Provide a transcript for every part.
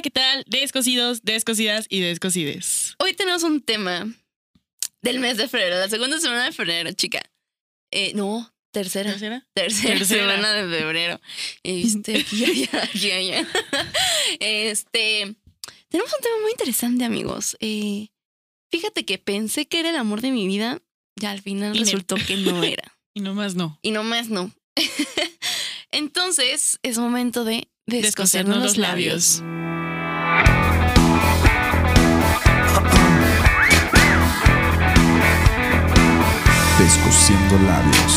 Hola, ¿qué tal? Descosidos, descosidas y descosides. Hoy tenemos un tema del mes de febrero, la segunda semana de febrero, chica. Eh, no, tercera. ¿Tercera? Tercera, Tercera. semana de febrero. Este, aquí, allá, aquí, allá. Este, tenemos un tema muy interesante, amigos. Eh, fíjate que pensé que era el amor de mi vida y al final Y no. resultó que no era. Y nomás no. Y no más no. Entonces, es momento de Descosernos descosernos los los labios. labios. Descosiendo labios.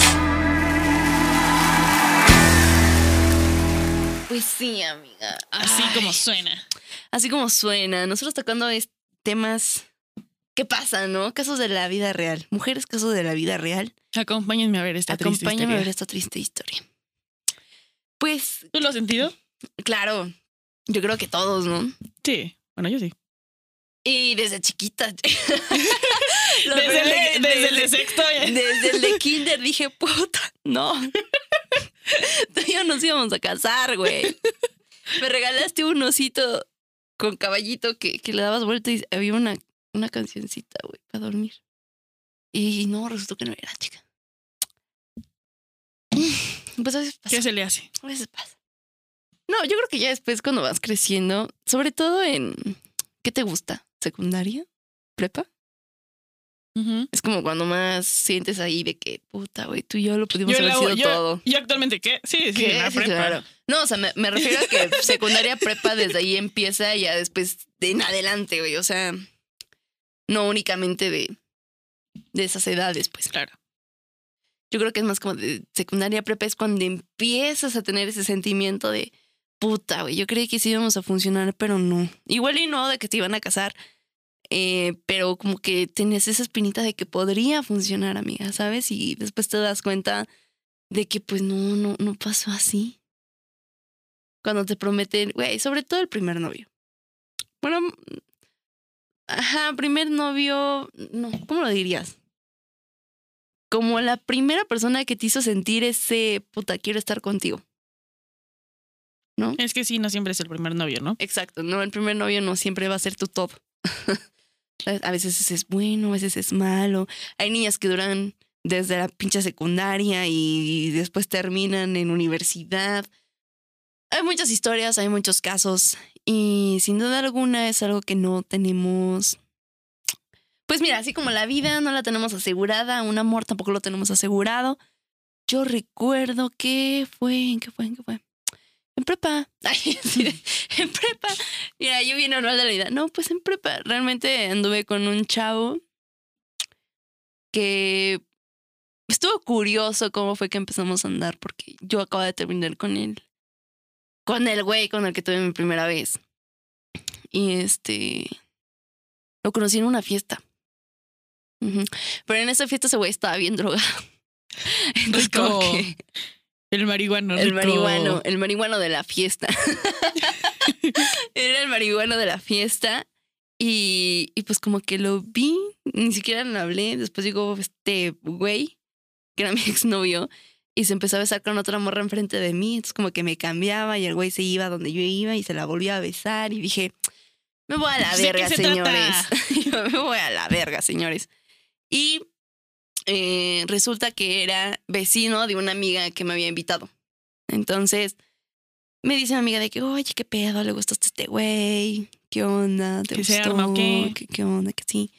Pues sí, amiga. Así Ay. como suena. Así como suena. Nosotros tocando es- temas que pasan, ¿no? Casos de la vida real. Mujeres, casos de la vida real. Acompáñenme a ver esta triste Acompáñame a historia. ver esta triste historia. Pues, ¿Tú lo has sentido? claro, yo creo que todos, ¿no? Sí. Bueno, yo sí. Y desde chiquita. Desde el, de, desde el de sexto. Desde el de kinder dije, puta, no. Tú y yo nos íbamos a casar, güey. Me regalaste un osito con caballito que, que le dabas vuelta y había una, una cancioncita, güey, para dormir. Y no, resultó que no era, chica. Pues a veces pasa. ¿Qué se le hace? A veces pasa. No, yo creo que ya después cuando vas creciendo, sobre todo en... ¿Qué te gusta? ¿Secundaria? ¿Prepa? Es como cuando más sientes ahí de que, puta, güey, tú y yo lo pudimos Yo haber la- sido yo- todo. ¿Y actualmente qué? Sí, sí, ¿Qué? en la Sí, prepa. claro. No, o sea, me, me refiero a que secundaria prepa desde ahí empieza y ya después de en adelante, güey. O sea, no únicamente de, de esas edades, pues. Claro. Yo creo que es más como de secundaria prepa es cuando empiezas a tener ese sentimiento de puta, güey. Yo creí que sí íbamos a funcionar, pero no. Igual y no de que te iban a casar, eh, pero como que tenías esa espinita de que podría funcionar, amiga, ¿sabes? Y después te das cuenta de que pues no, no, no pasó así. Cuando te prometen, güey, sobre todo el primer novio. Bueno, ajá, primer novio, no, ¿cómo lo dirías? Como la primera persona que te hizo sentir ese puta, quiero estar contigo. ¿No? Es que sí, no siempre es el primer novio, ¿no? Exacto, no, el primer novio no siempre va a ser tu todo. a veces es bueno, a veces es malo. Hay niñas que duran desde la pinche secundaria y después terminan en universidad. Hay muchas historias, hay muchos casos y sin duda alguna es algo que no tenemos. Pues mira, así como la vida no la tenemos asegurada, un amor tampoco lo tenemos asegurado. Yo recuerdo que fue, ¿en qué fue? ¿En qué fue? En prepa. Ay, sí, en prepa. Mira, yo bien normal de la vida. No, pues en prepa. Realmente anduve con un chavo que estuvo curioso cómo fue que empezamos a andar, porque yo acabo de terminar con él. Con el güey con el que tuve mi primera vez. Y este. Lo conocí en una fiesta. Pero en esa fiesta ese güey estaba bien drogado. Entonces, como Rico. que. El marihuano. El marihuano, el marihuano de la fiesta. Era el marihuano de la fiesta. Y, y pues como que lo vi, ni siquiera le hablé. Después llegó este güey, que era mi exnovio, y se empezó a besar con otra morra enfrente de mí. Entonces como que me cambiaba y el güey se iba donde yo iba y se la volvió a besar. Y dije, me voy a la ¿De qué verga, se señores. me voy a la verga, señores. Y eh, resulta que era vecino de una amiga que me había invitado. Entonces me dice mi amiga de que, oye, qué pedo, le gustaste este güey, qué onda, te ¿Que se gustó, arma qué? ¿Qué, qué onda, que sí.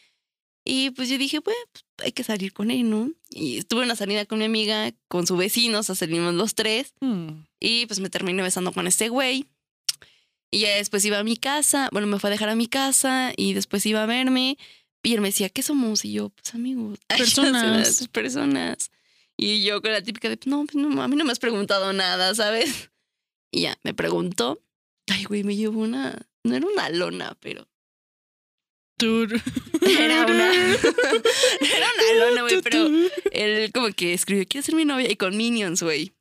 Y pues yo dije, pues hay que salir con él, ¿no? Y estuve en una salida con mi amiga, con su vecino, o sea, salimos los tres. Mm. Y pues me terminé besando con este güey. Y ya después iba a mi casa, bueno, me fue a dejar a mi casa y después iba a verme. Y él me decía, ¿qué somos? Y yo, pues amigos. Personas. personas. Y yo con la típica de, no, pues, no, a mí no me has preguntado nada, ¿sabes? Y ya, me preguntó. Ay, güey, me llevó una, no era una lona, pero era una, era una lona, güey, pero él como que escribió, quiero ser mi novia y con Minions, güey.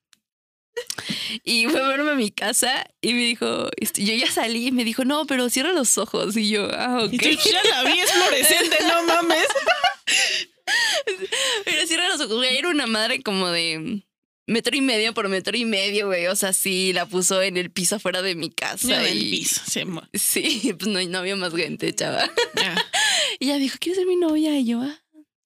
Y fue a verme a mi casa y me dijo, este, yo ya salí y me dijo, no, pero cierra los ojos. Y yo, ah, ok. Y tú, ya la vi, es fluorescente, no mames. Pero cierra los ojos. Era una madre como de metro y medio por metro y medio, güey. O sea, sí, la puso en el piso afuera de mi casa. Y... del piso, se Sí, pues no, no había más gente, chava. Y ella dijo, ¿quieres ser mi novia? Y yo, ah,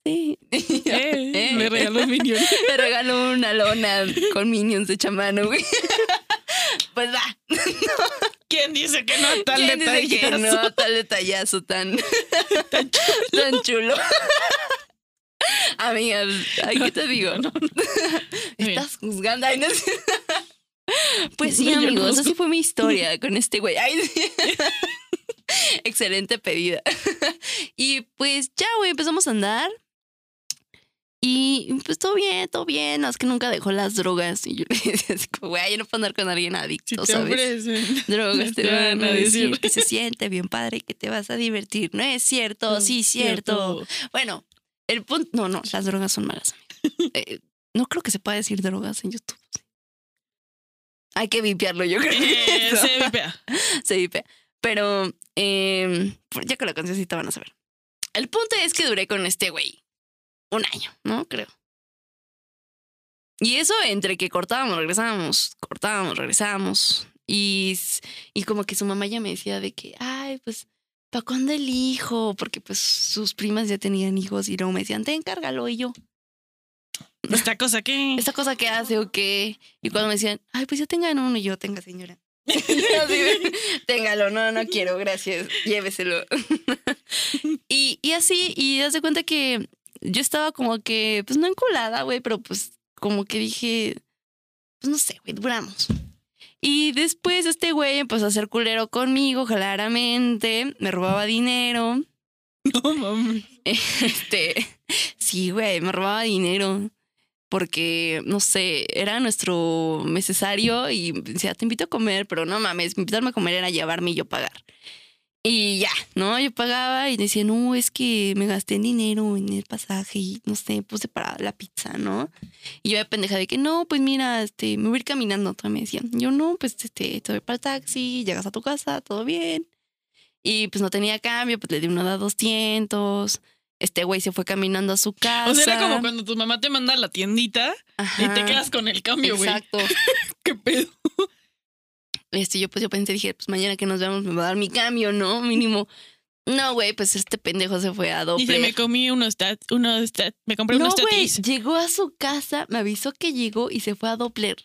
Eh, "Eh". Me regaló un minion. Me regaló una lona con minions de chamano, güey. Pues va. ¿Quién dice que no tal ¿Quién dice que detallazo? no? Tal detallazo tan, tan chulo. Amigas, ay, ¿qué te digo? bien. Estás juzgando. Ay, no sé. Pues sí, No, no amigos, así fue mi historia con este güey. Ay, sí. Excelente pedida. Y pues ya, güey, empezamos a andar. Y pues todo bien, todo bien. No, es que nunca dejó las drogas. Y yo le decía así como, güey, yo no puedo andar con alguien Si adicto, te ¿sabes? drogas te van a decir que se siente bien padre que te vas a divertir. No es cierto, sí, cierto. Bueno, el punto. No, no, las drogas son malas. Eh, no creo que se pueda decir drogas en YouTube. Hay que vipiarlo, yo creo. Eh, se vipea. Se vipea. Pero eh, ya con la conciencia van a saber. El punto es que duré con este güey un año, ¿no? Creo. Y eso entre que cortábamos, regresábamos, cortábamos, regresábamos. Y, y como que su mamá ya me decía de que, ay, pues, ¿para cuándo el hijo? Porque pues sus primas ya tenían hijos y luego me decían, te encárgalo. Y yo, Esta cosa que. ¿esta cosa que hace o qué? Y cuando me decían, ay, pues ya tengan uno, y yo, tenga señora. Téngalo, no, no quiero, gracias, lléveselo. y, y así, y das de cuenta que yo estaba como que, pues no enculada, güey, pero pues como que dije, pues no sé, güey, duramos. Y después este güey empezó a ser culero conmigo, claramente, me robaba dinero. No mames. Este, sí, güey, me robaba dinero. Porque, no sé, era nuestro necesario y decía, te invito a comer, pero no mames, invitarme a comer era llevarme y yo pagar. Y ya, ¿no? Yo pagaba y decía, no, es que me gasté en dinero en el pasaje y no sé, puse para la pizza, ¿no? Y yo de pendeja de que no, pues mira, este, me voy a ir caminando. Entonces me decían, yo no, pues este, te voy para el taxi, llegas a tu casa, todo bien. Y pues no tenía cambio, pues le di uno de 200. Este güey se fue caminando a su casa. O sea, era como cuando tu mamá te manda a la tiendita y te Ajá, quedas con el cambio, güey. Exacto. ¿Qué pedo? Este, yo pues yo pensé, dije, pues mañana que nos veamos me va a dar mi cambio, ¿no? Mínimo. No, güey, pues este pendejo se fue a Dice, doble. me comí unos tat, unos tat, me compré No, unos güey, tatis. llegó a su casa, me avisó que llegó y se fue a Doppler.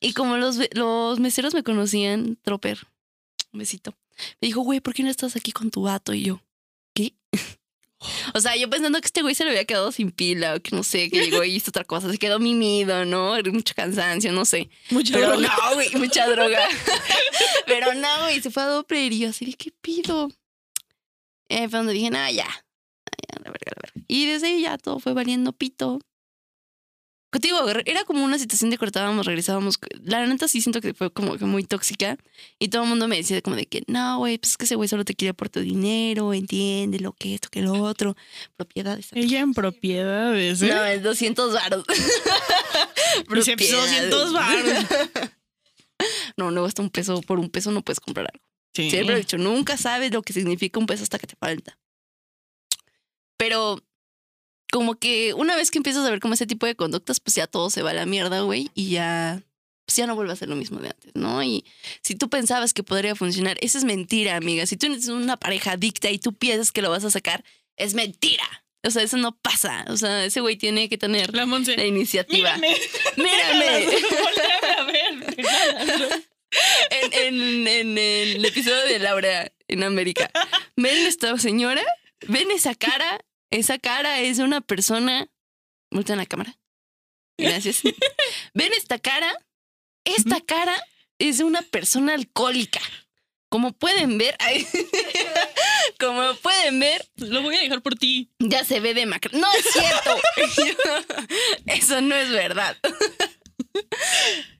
Y como los, los meseros me conocían, Tropper, un besito. Me dijo, güey, ¿por qué no estás aquí con tu vato? Y yo, ¿qué? O sea, yo pensando que este güey se le había quedado sin pila o que no sé, que llegó y hizo otra cosa, se quedó mimido, ¿no? Mucho cansancio, no sé. Mucha Pero droga. no, güey, mucha droga. Pero no, güey, se fue a Doppler y yo así, de, ¿qué pido? Eh, fue donde dije, no, ya. Ah, ya, la verga, la verga. Y desde ahí ya todo fue valiendo pito. Contigo, era como una situación de cortábamos, regresábamos. La neta sí siento que fue como que muy tóxica. Y todo el mundo me decía como de que, no, güey, pues es que ese güey solo te quiere por tu dinero, entiende lo que esto, que lo otro. Propiedades. Ella en propiedades, ¿eh? No, es 200 varos. Puso 200 baros. No, no hasta un peso. Por un peso no puedes comprar algo. Sí. Siempre he dicho, nunca sabes lo que significa un peso hasta que te falta. Pero como que una vez que empiezas a ver como ese tipo de conductas, pues ya todo se va a la mierda, güey, y ya, pues ya no vuelve a ser lo mismo de antes, ¿no? Y si tú pensabas que podría funcionar, eso es mentira, amiga. Si tú tienes una pareja adicta y tú piensas que lo vas a sacar, es mentira. O sea, eso no pasa. O sea, ese güey tiene que tener La iniciativa. Mírame. Mírame. Volteame a ver. en, en- en el episodio de Laura en América. ¿Ven esta señora? ¿Ven esa cara? Esa cara es una persona. Multa en la cámara. Gracias. ¿Ven esta cara? Esta cara es de una persona alcohólica. Como pueden ver, ay, como pueden ver, Lo voy a dejar por ti. ya se ve de macro. No es cierto. eso no es verdad.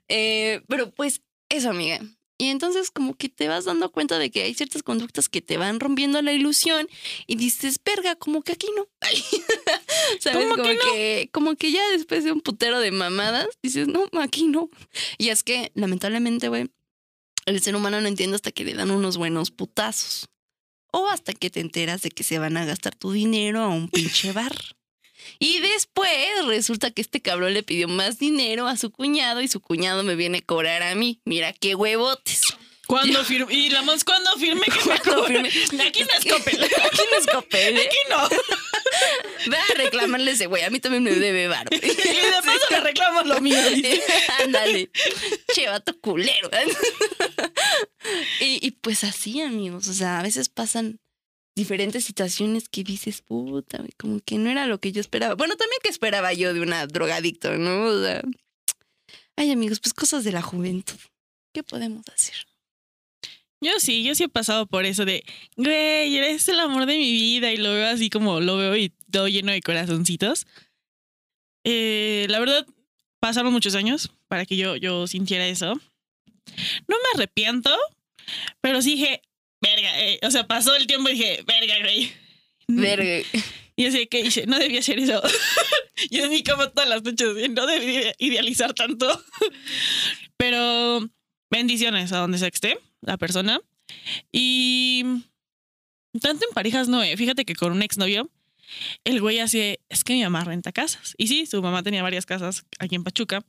Eh, pero pues eso, amiga. Y entonces como que te vas dando cuenta de que hay ciertas conductas que te van rompiendo la ilusión y dices, verga, como que aquí no. ¿Sabes? ¿Cómo como que no? que, como que ya después de un putero de mamadas, dices, no, aquí no. Y es que, lamentablemente, güey, el ser humano no entiende hasta que le dan unos buenos putazos. O hasta que te enteras de que se van a gastar tu dinero a un pinche bar. Y después resulta que este cabrón le pidió más dinero a su cuñado y su cuñado me viene a cobrar a mí. Mira qué huevotes. Cuando firme, y la más cuando firme que cobre. firme. Aquí no es Coppel. Aquí no es Coppel, ¿eh? Aquí no. Ve a reclamarle ese güey. A mí también me debe varo. Y de paso le reclamo lo mío. Ándale. Che, vato culero. y, y pues así, amigos. O sea, a veces pasan diferentes situaciones que dices, puta, como que no era lo que yo esperaba. Bueno, también que esperaba yo de una drogadicto, ¿no? O sea, ay, amigos, pues cosas de la juventud. ¿Qué podemos hacer? Yo sí, yo sí he pasado por eso de, güey, eres el amor de mi vida y lo veo así como lo veo y todo lleno de corazoncitos. Eh, la verdad, pasaron muchos años para que yo, yo sintiera eso. No me arrepiento, pero sí dije, verga, eh", o sea, pasó el tiempo y dije, verga, güey. Verga. Y así que hice, no debía hacer eso. yo en mi cama todas las noches, no debía idealizar tanto. Pero bendiciones a donde que esté la persona. Y tanto en parejas no, eh. fíjate que con un exnovio, el güey así, es que mi mamá renta casas. Y sí, su mamá tenía varias casas aquí en Pachuca.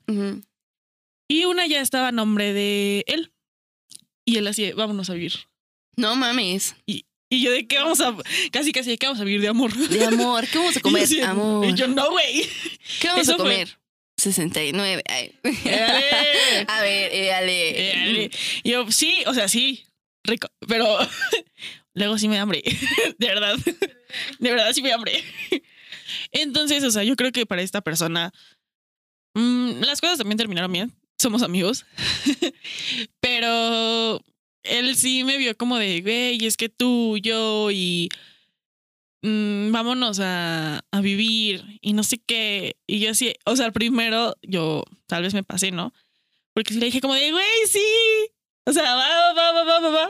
Y una ya estaba a nombre de él. Y él así, vámonos a vivir. No mames. Y yo de qué vamos a, casi casi de qué vamos a vivir de amor. De amor. ¿Qué vamos a Y yo comer? amor. Y yo no, güey. ¿Qué vamos eso a fue- comer? 69. Ay. Éale. A ver, éale. Éale. Y yo, sí, o sea, sí, rico, pero luego sí me da hambre, de verdad, de verdad sí me da hambre. Entonces, o sea, yo creo que para esta persona mm, las cosas también terminaron bien, somos amigos, pero él sí me vio como de, güey, es que tú, yo y mm, vámonos a, a vivir y no sé qué. Y yo así, o sea, primero yo tal vez me pasé, ¿no? Porque le dije como de, güey, sí. O sea, va, va, va, va, va, va.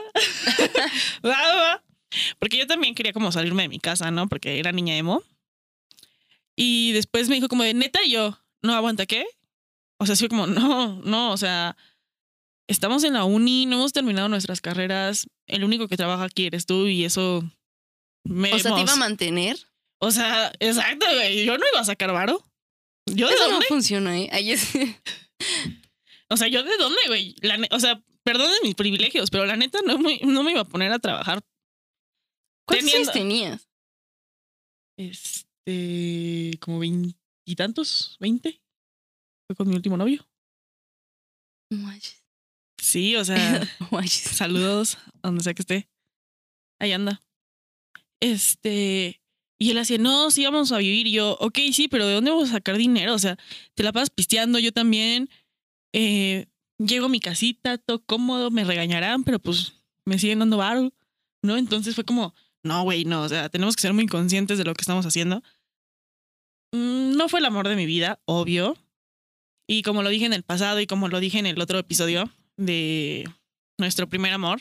va, va. Porque yo también quería como salirme de mi casa, ¿no? Porque era niña emo. Y después me dijo como de, neta, yo, no, aguanta, ¿qué? O sea, sí fue como, no, no, o sea, estamos en la uni, no hemos terminado nuestras carreras. El único que trabaja aquí eres tú y eso... Me O sea, ¿te iba a mantener? o sea, exacto, güey. Yo no iba a sacar varo. ¿Yo de Eso no dónde? funciona, ¿eh? Ay, es- O sea, ¿yo de dónde, güey? La O sea, perdonen mis privilegios, pero la neta no me, no me iba a poner a trabajar. ¿Cuántos años tenías? Este, como veintitantos, veinte. Fue con mi último novio. No manches. Sí, o sea, manches. saludos donde sea que esté. Ahí anda. Este, y él hacía, no, sí vamos a vivir. Y yo, ok, sí, pero ¿de dónde vamos a sacar dinero? O sea, te la pasas pisteando, yo también. Eh, llego a mi casita, todo cómodo, me regañarán, pero pues me siguen dando varo, ¿no? Entonces fue como, no, güey, no, o sea, tenemos que ser muy conscientes de lo que estamos haciendo. Mm, No fue el amor de mi vida, obvio. Y como lo dije en el pasado y como lo dije en el otro episodio de nuestro primer amor,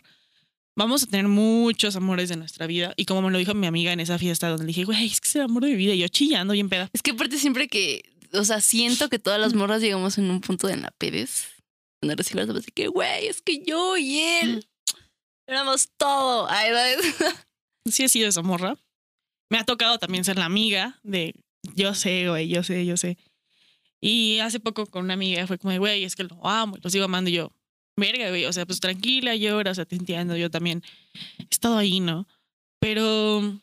vamos a tener muchos amores de nuestra vida. Y como me lo dijo mi amiga en esa fiesta donde le dije, güey, es que es el amor de mi vida. Y yo chillando bien peda. Es que aparte siempre que, o sea, siento que todas las morras llegamos en un punto de la Pérez. Recién las así que, güey, es que yo y él éramos todo. Ay. Sí he sido esa morra. Me ha tocado también ser la amiga de, yo sé, güey, yo sé, yo sé. Y hace poco con una amiga fue como, güey, es que lo amo y lo sigo amando. Y yo, verga, güey, o sea, pues tranquila, llora, o sea, te entiendo. Yo también he estado ahí, ¿no? Pero,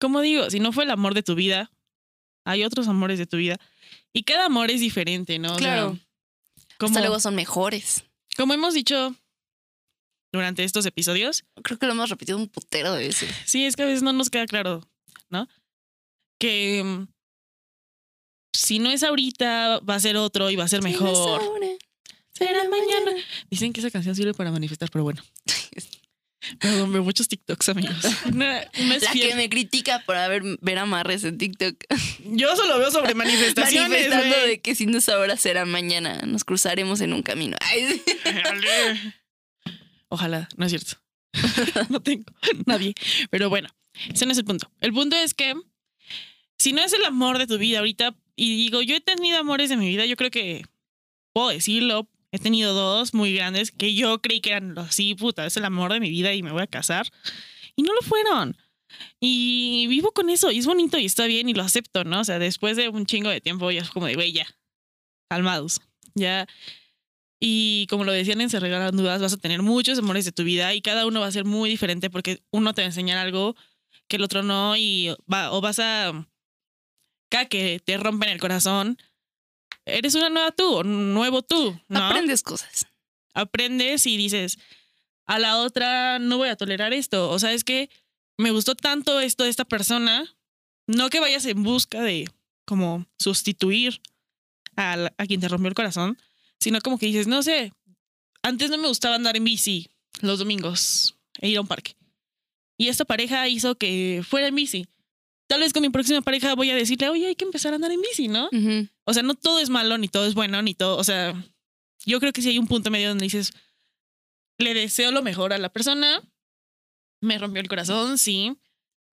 como digo, si no fue el amor de tu vida, hay otros amores de tu vida. Y cada amor es diferente, ¿no? O sea, Claro. como, Hasta luego son mejores. como hemos dicho durante estos episodios, Creo que lo hemos repetido un putero de veces. Sí, es que a veces no nos queda claro, ¿no? Que mm, si no es ahorita, va a ser otro y va a ser mejor. Será mañana. Dicen que esa canción sirve para manifestar, pero bueno. Perdón, veo muchos TikToks, amigos. La que me critica por haber ver amarres en TikTok. Yo solo veo sobre manifestaciones. Manifestando güey. de que si no es ahora será mañana. Nos cruzaremos en un camino. Ay, sí. Dale. Ojalá, no es cierto. no tengo nadie. Pero bueno, ese no es el punto. El punto es que si no es el amor de tu vida ahorita, y digo, yo he tenido amores de mi vida, yo creo que puedo decirlo. He tenido dos muy grandes que yo creí que eran así, puta, es el amor de mi vida y me voy a casar. Y no lo fueron. Y vivo con eso y es bonito y está bien y lo acepto, ¿no? O sea, después de un chingo de tiempo ya es como de, güey, ya, calmados, ya. Y como lo decían en Se Regalan Dudas, vas a tener muchos amores de tu vida y cada uno va a ser muy diferente porque uno te va a enseñar algo que el otro no y va, o vas a, cada que te rompen el corazón, eres una nueva tú, nuevo tú, ¿no? Aprendes cosas. aprendes y dices, a la otra no voy a tolerar esto. O sea, es que me gustó tanto esto de esta persona, no que vayas en busca de como sustituir a, a quien te rompió el corazón, sino como que dices, no sé, antes no me gustaba andar en bici los domingos e ir a un parque. Y esta pareja hizo que fuera en bici. Tal vez con mi próxima pareja voy a decirle, oye, hay que empezar a andar en bici, ¿no? O sea, no todo es malo, ni todo es bueno, ni todo. O sea, yo creo que sí hay un punto medio donde dices, le deseo lo mejor a la persona, me rompió el corazón, sí,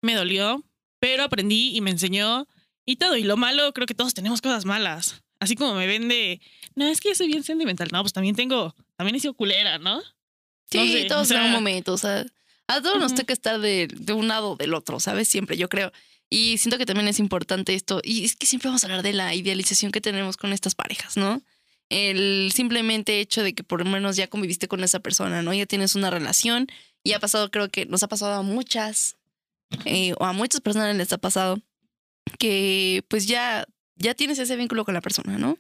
me dolió, pero aprendí y me enseñó y todo. Y lo malo, creo que todos tenemos cosas malas. Así como me vende, no, es que yo soy bien sentimental. No, pues también tengo, también he sido culera, ¿no? Sí, No sé, todos o sea- en un momento, o sea, a todos nos Ujú. toca estar de, de un lado o del otro, ¿sabes? Siempre, yo creo. Y siento que también es importante esto, y es que siempre vamos a hablar de la idealización que tenemos con estas parejas, ¿no? El simplemente hecho de que por lo menos ya conviviste con esa persona, ¿no? Ya tienes una relación y ha pasado, creo que nos ha pasado a muchas, eh, o a muchas personas les ha pasado, que pues ya, ya tienes ese vínculo con la persona, ¿no?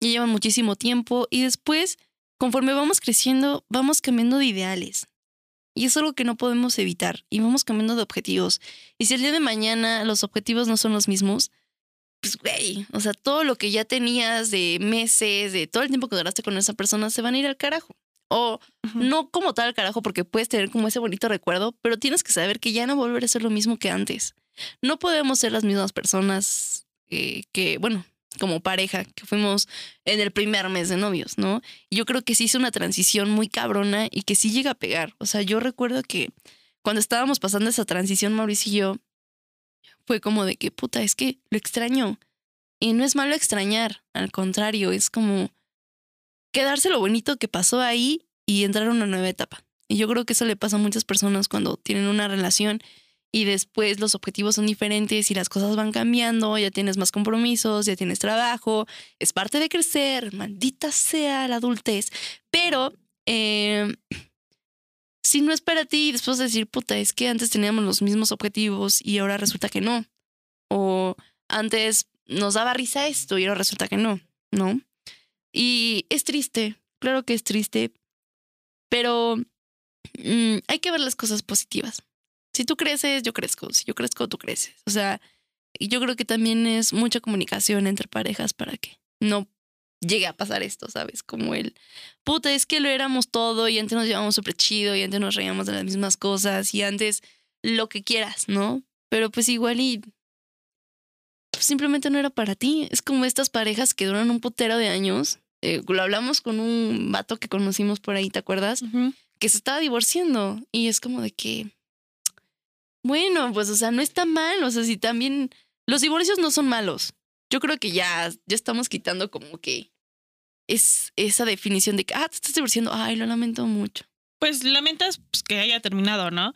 Ya llevan muchísimo tiempo y después conforme vamos creciendo, vamos cambiando de ideales. Y es algo que no podemos evitar. Y vamos cambiando de objetivos. Y si el día de mañana los objetivos no son los mismos, pues, güey, o sea, todo lo que ya tenías de meses, de todo el tiempo que duraste con esa persona, se van a ir al carajo. O Ujú. no como tal al carajo, porque puedes tener como ese bonito recuerdo, pero tienes que saber que ya no volver a ser lo mismo que antes. No podemos ser las mismas personas eh, que, bueno, como pareja, que fuimos en el primer mes de novios, ¿no? Yo creo que sí hizo una transición muy cabrona y que sí llega a pegar. O sea, yo recuerdo que cuando estábamos pasando esa transición, Mauricio y yo, fue como de que, puta, es que lo extraño. Y no es malo extrañar, al contrario, es como quedarse lo bonito que pasó ahí y entrar a una nueva etapa. Y yo creo que eso le pasa a muchas personas cuando tienen una relación y después los objetivos son diferentes y las cosas van cambiando, ya tienes más compromisos, ya tienes trabajo, es parte de crecer, maldita sea la adultez. Pero eh, si no es para ti, después de decir, puta, es que antes teníamos los mismos objetivos y ahora resulta que no. O antes nos daba risa esto y ahora resulta que no, ¿no? Y es triste, claro que es triste, pero mm, hay que ver las cosas positivas. Si tú creces, yo crezco. Si yo crezco, tú creces. O sea, yo creo que también es mucha comunicación entre parejas para que no llegue a pasar esto, ¿sabes? Como el, puta, es que lo éramos todo y antes nos llevábamos súper chido y antes nos reíamos de las mismas cosas y antes lo que quieras, ¿no? Pero pues igual y pues, simplemente no era para ti. Es como estas parejas que duran un putero de años. Eh, lo hablamos con un vato que conocimos por ahí, ¿te acuerdas? Que se estaba divorciando y es como de que, bueno, pues o sea, no está mal, o sea, si también los divorcios no son malos. Yo creo que ya, ya estamos quitando como que es esa definición de que, ah, te estás divorciando, ay, lo lamento mucho. pues lamentas pues, que haya terminado, ¿no?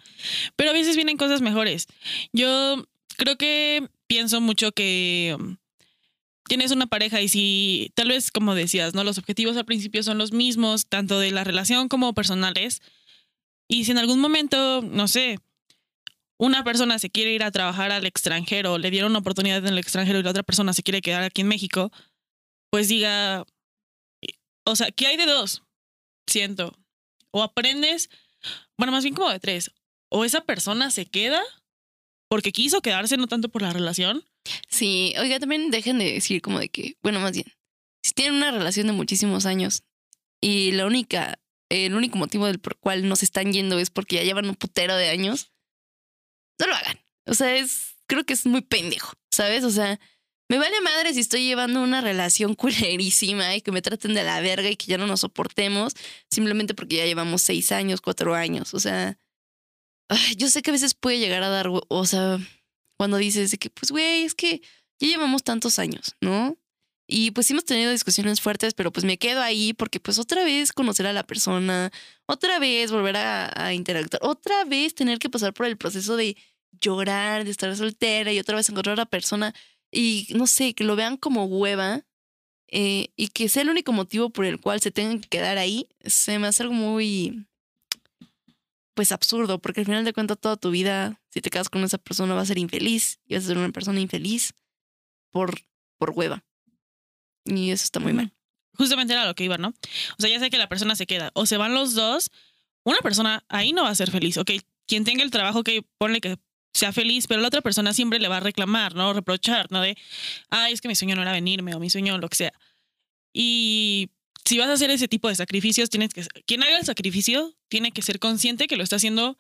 Pero a veces vienen cosas mejores. Yo creo que pienso mucho que um, tienes una pareja y si tal vez, como decías, ¿no? Los objetivos al principio son los mismos, tanto de la relación como personales. Y si en algún momento, no sé, una persona se quiere ir a trabajar al extranjero, le dieron una oportunidad en el extranjero y la otra persona se quiere quedar aquí en México, pues diga, o sea, ¿qué hay de dos? Siento. O aprendes, bueno, más bien como de tres. O esa persona se queda porque quiso quedarse, no tanto por la relación. Sí, oiga, también dejen de decir como de que, bueno, más bien, si tienen una relación de muchísimos años y la única, el único motivo del por cual no se están yendo es porque ya llevan un putero de años, no lo hagan. O sea, es, creo que es muy pendejo, ¿sabes? O sea, me vale madre si estoy llevando una relación culerísima y que me traten de la verga y que ya no nos soportemos simplemente porque ya llevamos seis años, cuatro años. O sea, yo sé que a veces puede llegar a dar, o sea, cuando dices de que, pues, güey, es que ya llevamos tantos años, ¿no? Y pues sí hemos tenido discusiones fuertes, pero pues me quedo ahí porque pues otra vez conocer a la persona, otra vez volver a, interactuar, otra vez tener que pasar por el proceso de llorar, de estar soltera y otra vez encontrar a la persona y no sé, que lo vean como hueva eh, y que sea el único motivo por el cual se tengan que quedar ahí, se me hace algo muy, pues absurdo, porque al final de cuentas toda tu vida, si te quedas con esa persona, va a ser infeliz y vas a ser una persona infeliz por, por hueva. Y eso está muy mal. Justamente era lo que iba, ¿no? O sea, ya sé que la persona se queda. O se van los dos, una persona ahí no va a ser feliz. Ok, quien tenga el trabajo, que ponle que sea feliz, pero la otra persona siempre le va a reclamar, ¿no? Reprochar, ¿no? De, ay, es que mi sueño no era venirme o mi sueño lo que sea. Y si vas a hacer ese tipo de sacrificios, tienes que, quien haga el sacrificio tiene que ser consciente que lo está haciendo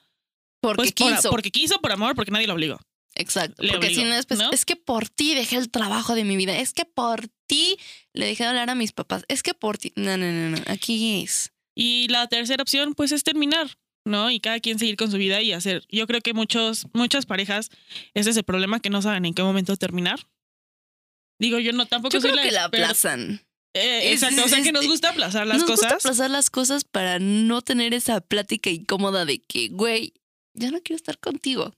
Porque pues, por- quiso. porque quiso, por amor, porque nadie lo obligó. Exacto. le Porque si no después, ¿no? es que por ti dejé el trabajo de mi vida. Es que por ti le dejé de hablar a mis papás. Es que por ti. No, no, no, no. Aquí es. Y la tercera opción, pues, es terminar, ¿no? Y cada quien seguir con su vida y hacer. Yo creo que muchos, muchas parejas, ese es el problema, que no saben en qué momento terminar. Digo, yo no tampoco Yo soy creo que la aplazan. Eh, Es- exacto, o sea es- que nos gusta aplazar las Nos gusta cosas. aplazar las cosas para no tener esa plática incómoda de que, güey, ya no quiero estar contigo.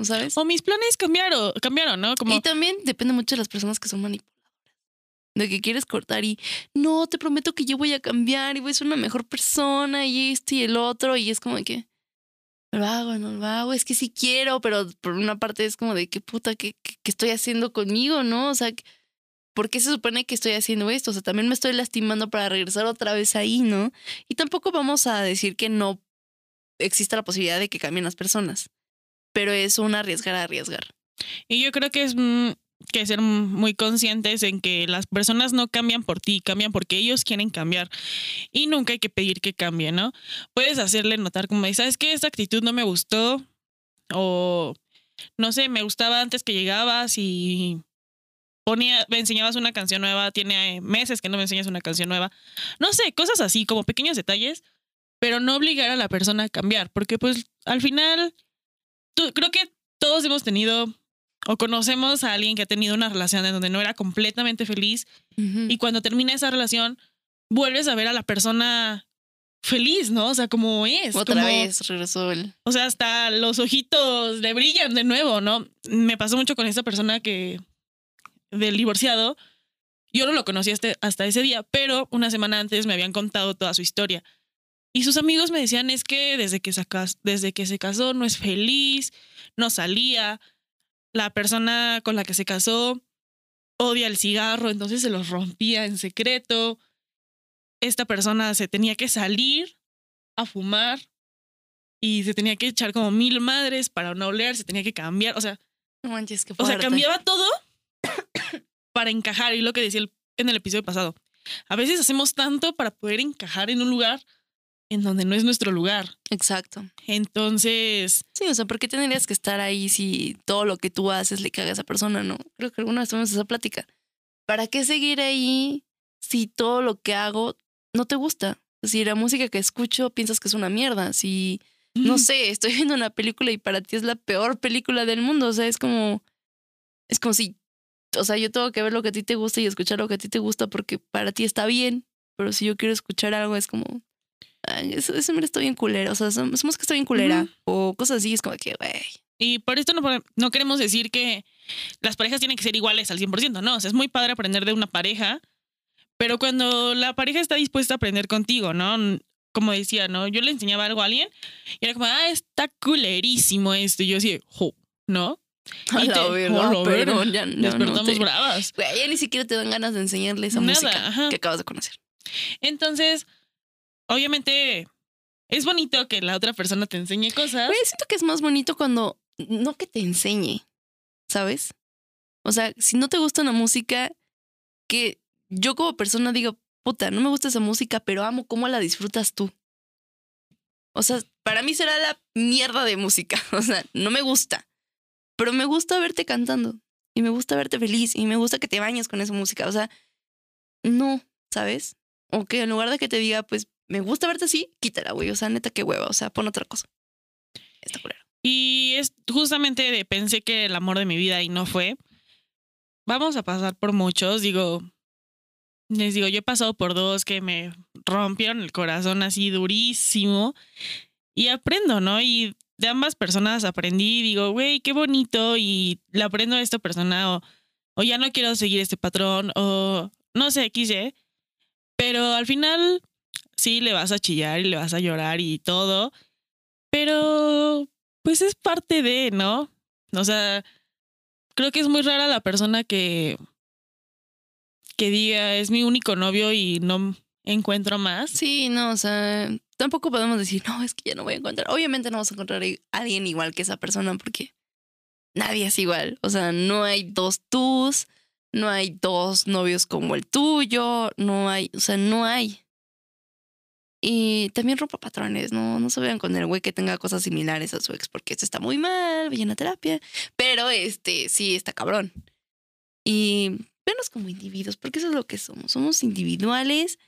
¿Sabes? O mis planes cambiaron, cambiaron, ¿no? Como, Y también depende mucho de las personas que son manipuladoras. De que quieres cortar y no, te prometo que yo voy a cambiar y voy a ser una mejor persona y esto y el otro. Y es como de que lo hago, no lo hago. Es que sí quiero, pero por una parte es como de qué puta, ¿qué, estoy haciendo conmigo, no? O sea, ¿por qué se supone que estoy haciendo esto? O sea, también me estoy lastimando para regresar otra vez ahí, ¿no? Y tampoco vamos a decir que no exista la posibilidad de que cambien las personas. Pero es un arriesgar a arriesgar. y yo creo que es mm, que ser muy conscientes en que las personas no cambian por ti, cambian porque ellos quieren cambiar. Y nunca hay que pedir que cambie, ¿no? Puedes hacerle notar como, ¿sabes qué? Esta actitud no me gustó. O, no sé, me gustaba antes que llegabas y ponía, me enseñabas una canción nueva, tiene meses que no me enseñas una canción nueva. No sé, cosas así, como pequeños detalles, pero no obligar a la persona a cambiar, porque pues al final, creo que todos hemos tenido o conocemos a alguien que ha tenido una relación en donde no era completamente feliz y cuando termina esa relación vuelves a ver a la persona feliz, ¿no? O sea, como es. Otra como- vez regresó el. o sea, hasta los ojitos le brillan de nuevo, ¿no? Me pasó mucho con esta persona que del divorciado. Yo no lo conocí hasta, hasta ese día, pero una semana antes me habían contado toda su historia. Y sus amigos me decían, es que desde que, se cas- desde que se casó no es feliz, no salía. La persona con la que se casó odia el cigarro, entonces se los rompía en secreto. Esta persona se tenía que salir a fumar y se tenía que echar como mil madres para no oler, se tenía que cambiar, o sea, No manches, qué o sea, cambiaba todo para encajar y lo que decía el- en el episodio pasado. A veces hacemos tanto para poder encajar en un lugar en donde no es nuestro lugar. Exacto. Entonces, Sí, o sea, ¿por qué tendrías que estar ahí si todo lo que tú haces le caga a esa persona, no? Creo que alguna vez tuvimos esa plática. ¿Para qué seguir ahí si todo lo que hago no te gusta? Si la música que escucho piensas que es una mierda, si, no sé, estoy viendo una película y para ti es la peor película del mundo, o sea, es como, es como si, o sea, yo tengo que ver lo que a ti te gusta y escuchar lo que a ti te gusta porque para ti está bien, pero si yo quiero escuchar algo es como, "Ay, eso, eso mira, está bien culera, o sea, som- somos que está bien culera, Ujú. o cosas así, es como que, güey. Y por esto no, no queremos decir que las parejas tienen que ser iguales al 100%, no, o sea, es muy padre aprender de una pareja, pero cuando la pareja está dispuesta a aprender contigo, ¿no? Como decía, ¿no? Yo le enseñaba algo a alguien y era como, ah, está culerísimo esto. Y yo así, jo, ¿no? A Y la te- la verga. perdón, ya, no Despertamos te- bravas. Ya ni siquiera te dan ganas de enseñarle esa Nada, música ajá. que acabas de conocer. Entonces, obviamente, es bonito que la otra persona te enseñe cosas. Güey, siento que es más bonito cuando no que te enseñe, ¿sabes? O sea, si no te gusta una música, que yo como persona digo, puta, no me gusta esa música, pero amo cómo la disfrutas tú. O sea, para mí será la mierda de música. O sea, no me gusta. Pero me gusta verte cantando. Y me gusta verte feliz. Y me gusta que te bañes con esa música. O sea, no, ¿sabes? O que en lugar de que te diga, pues, me gusta verte así, quítala, güey. O sea, neta, qué hueva. O sea, pon otra cosa. Está culero. Y es justamente de pensé que el amor de mi vida y no fue. Vamos a pasar por muchos, digo, les digo, yo he pasado por dos que me rompieron el corazón así durísimo y aprendo, ¿no? Y de ambas personas aprendí, digo, güey, qué bonito y le aprendo a esta persona o, o ya no quiero seguir este patrón o no sé, XY. Pero al final sí le vas a chillar y le vas a llorar y todo, pero pues es parte de, ¿no? O sea, creo que es muy rara la persona que que diga es mi único novio y no encuentro más. Sí, no, o sea, tampoco podemos decir, no, es que ya no voy a encontrar. Obviamente no vas a encontrar a alguien igual que esa persona porque nadie es igual. O sea, no hay dos tus, no hay dos novios como el tuyo, no hay, o sea, no hay. Y también rompa patrones, ¿no? No se vean con el güey que tenga cosas similares a su ex, porque eso está muy mal, vayan a terapia. Pero este, sí, está cabrón. Y venos como individuos, porque eso es lo que somos. Somos individuales.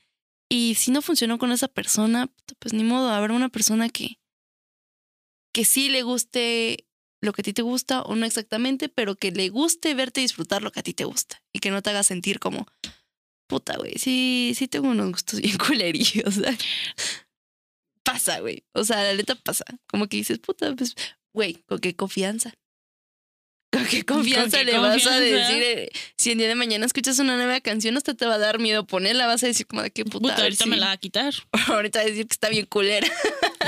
Y si no funcionó con esa persona, pues ni modo, habrá una persona que, que sí le guste lo que a ti te gusta o no exactamente, pero que le guste verte disfrutar lo que a ti te gusta y que no te haga sentir como, puta, güey, sí, sí tengo unos gustos bien culerillos. pasa, güey. O sea, la neta pasa. Como que dices, puta, pues, güey, con qué confianza. ¿Con qué confianza qué le vas a decir? eh, si el día de mañana escuchas una nueva canción, hasta te va a dar miedo ponerla. Vas a decir, como de qué puta. Ahorita me la va a quitar. ahorita va a decir que está bien culera.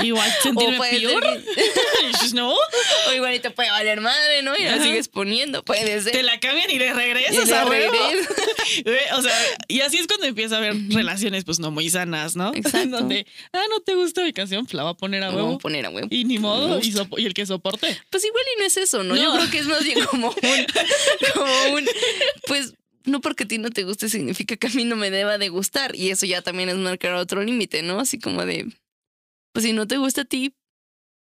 Igual O sentirme ser peor. Y dices, no, o igual y te puede valer madre, ¿no? Y la Ajá. sigues poniendo. Puede ser. te la cambian y le Y regresas le a regresas. O sea, y así es cuando empieza a haber relaciones pues no muy sanas, ¿no? Exacto. Donde, ah, no te gusta mi canción, pues la va a poner a huevo. a poner a huevo. Y ni modo, y, y el que soporte. Pues igual y no es eso, ¿no? Yo No. creo que es más bien como un, como un, pues no porque a ti no te guste significa que a mí no me deba de gustar. Y eso ya también es marcar otro límite, ¿no? Así como de, pues si no te gusta a ti,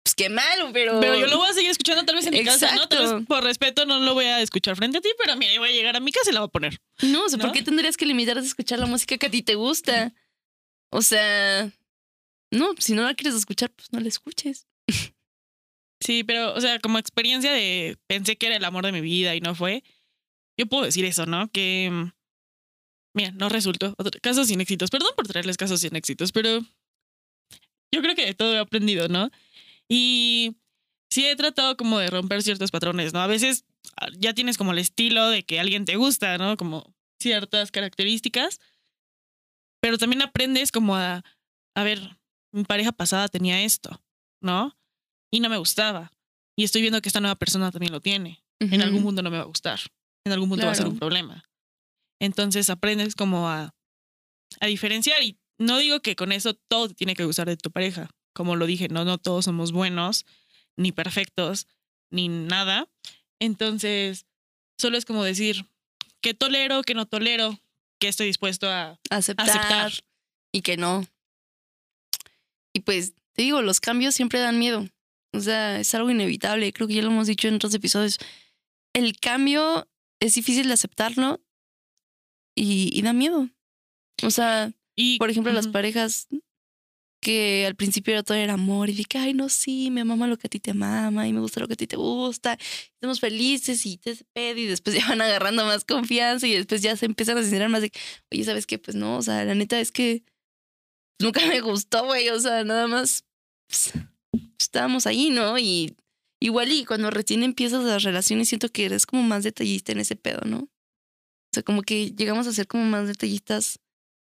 pues qué malo, pero... Pero yo lo voy a seguir escuchando tal vez en mi casa, ¿no? Tal vez por respeto no lo voy a escuchar frente a ti, pero mira, voy a llegar a mi casa y la voy a poner. No, o sea, ¿por qué tendrías que limitarte a escuchar la música que a ti te gusta? O sea, no, si no la quieres escuchar, pues no la escuches. Sí, pero, o sea, como experiencia de pensé que era el amor de mi vida y no fue, yo puedo decir eso, ¿no? Que, mm, mira, no resultó. Casos sin éxitos. Perdón por traerles casos sin éxitos, pero yo creo que de todo he aprendido, ¿no? Y sí he tratado como de romper ciertos patrones, ¿no? A veces ah, ya tienes como el estilo de que alguien te gusta, ¿no? Como ciertas características, pero también aprendes como a, a ver, mi pareja pasada tenía esto, ¿no? Y no me gustaba. Y estoy viendo que esta nueva persona también lo tiene. En algún punto no me va a gustar. En algún punto va a ser un problema. Entonces aprendes como a, a diferenciar. Y no digo que con eso todo te tiene que gustar de tu pareja. Como lo dije, no, no todos somos buenos, ni perfectos, ni nada. Entonces, solo es como decir qué tolero, qué no tolero, qué estoy dispuesto a aceptar, aceptar. y que no. Y pues, te digo, los cambios siempre dan miedo. O sea, es algo inevitable. Creo que ya lo hemos dicho en otros episodios. El cambio es difícil de aceptarlo y, y da miedo. O sea, Y, por ejemplo, las parejas que al principio era todo era amor y que, ay, no, sí, me mama lo que a ti te mama y me gusta lo que a ti te gusta, estamos felices y te pedo y después ya van agarrando más confianza y después ya se empiezan a sincerar más de, oye, ¿sabes qué? Pues no, o sea, la neta es que nunca me gustó, güey, o sea, nada más pues, estábamos ahí, ¿no? Y igual y cuando recién empiezas las relaciones siento que eres como más detallista en ese pedo, ¿no? O sea, como que llegamos a ser como más detallistas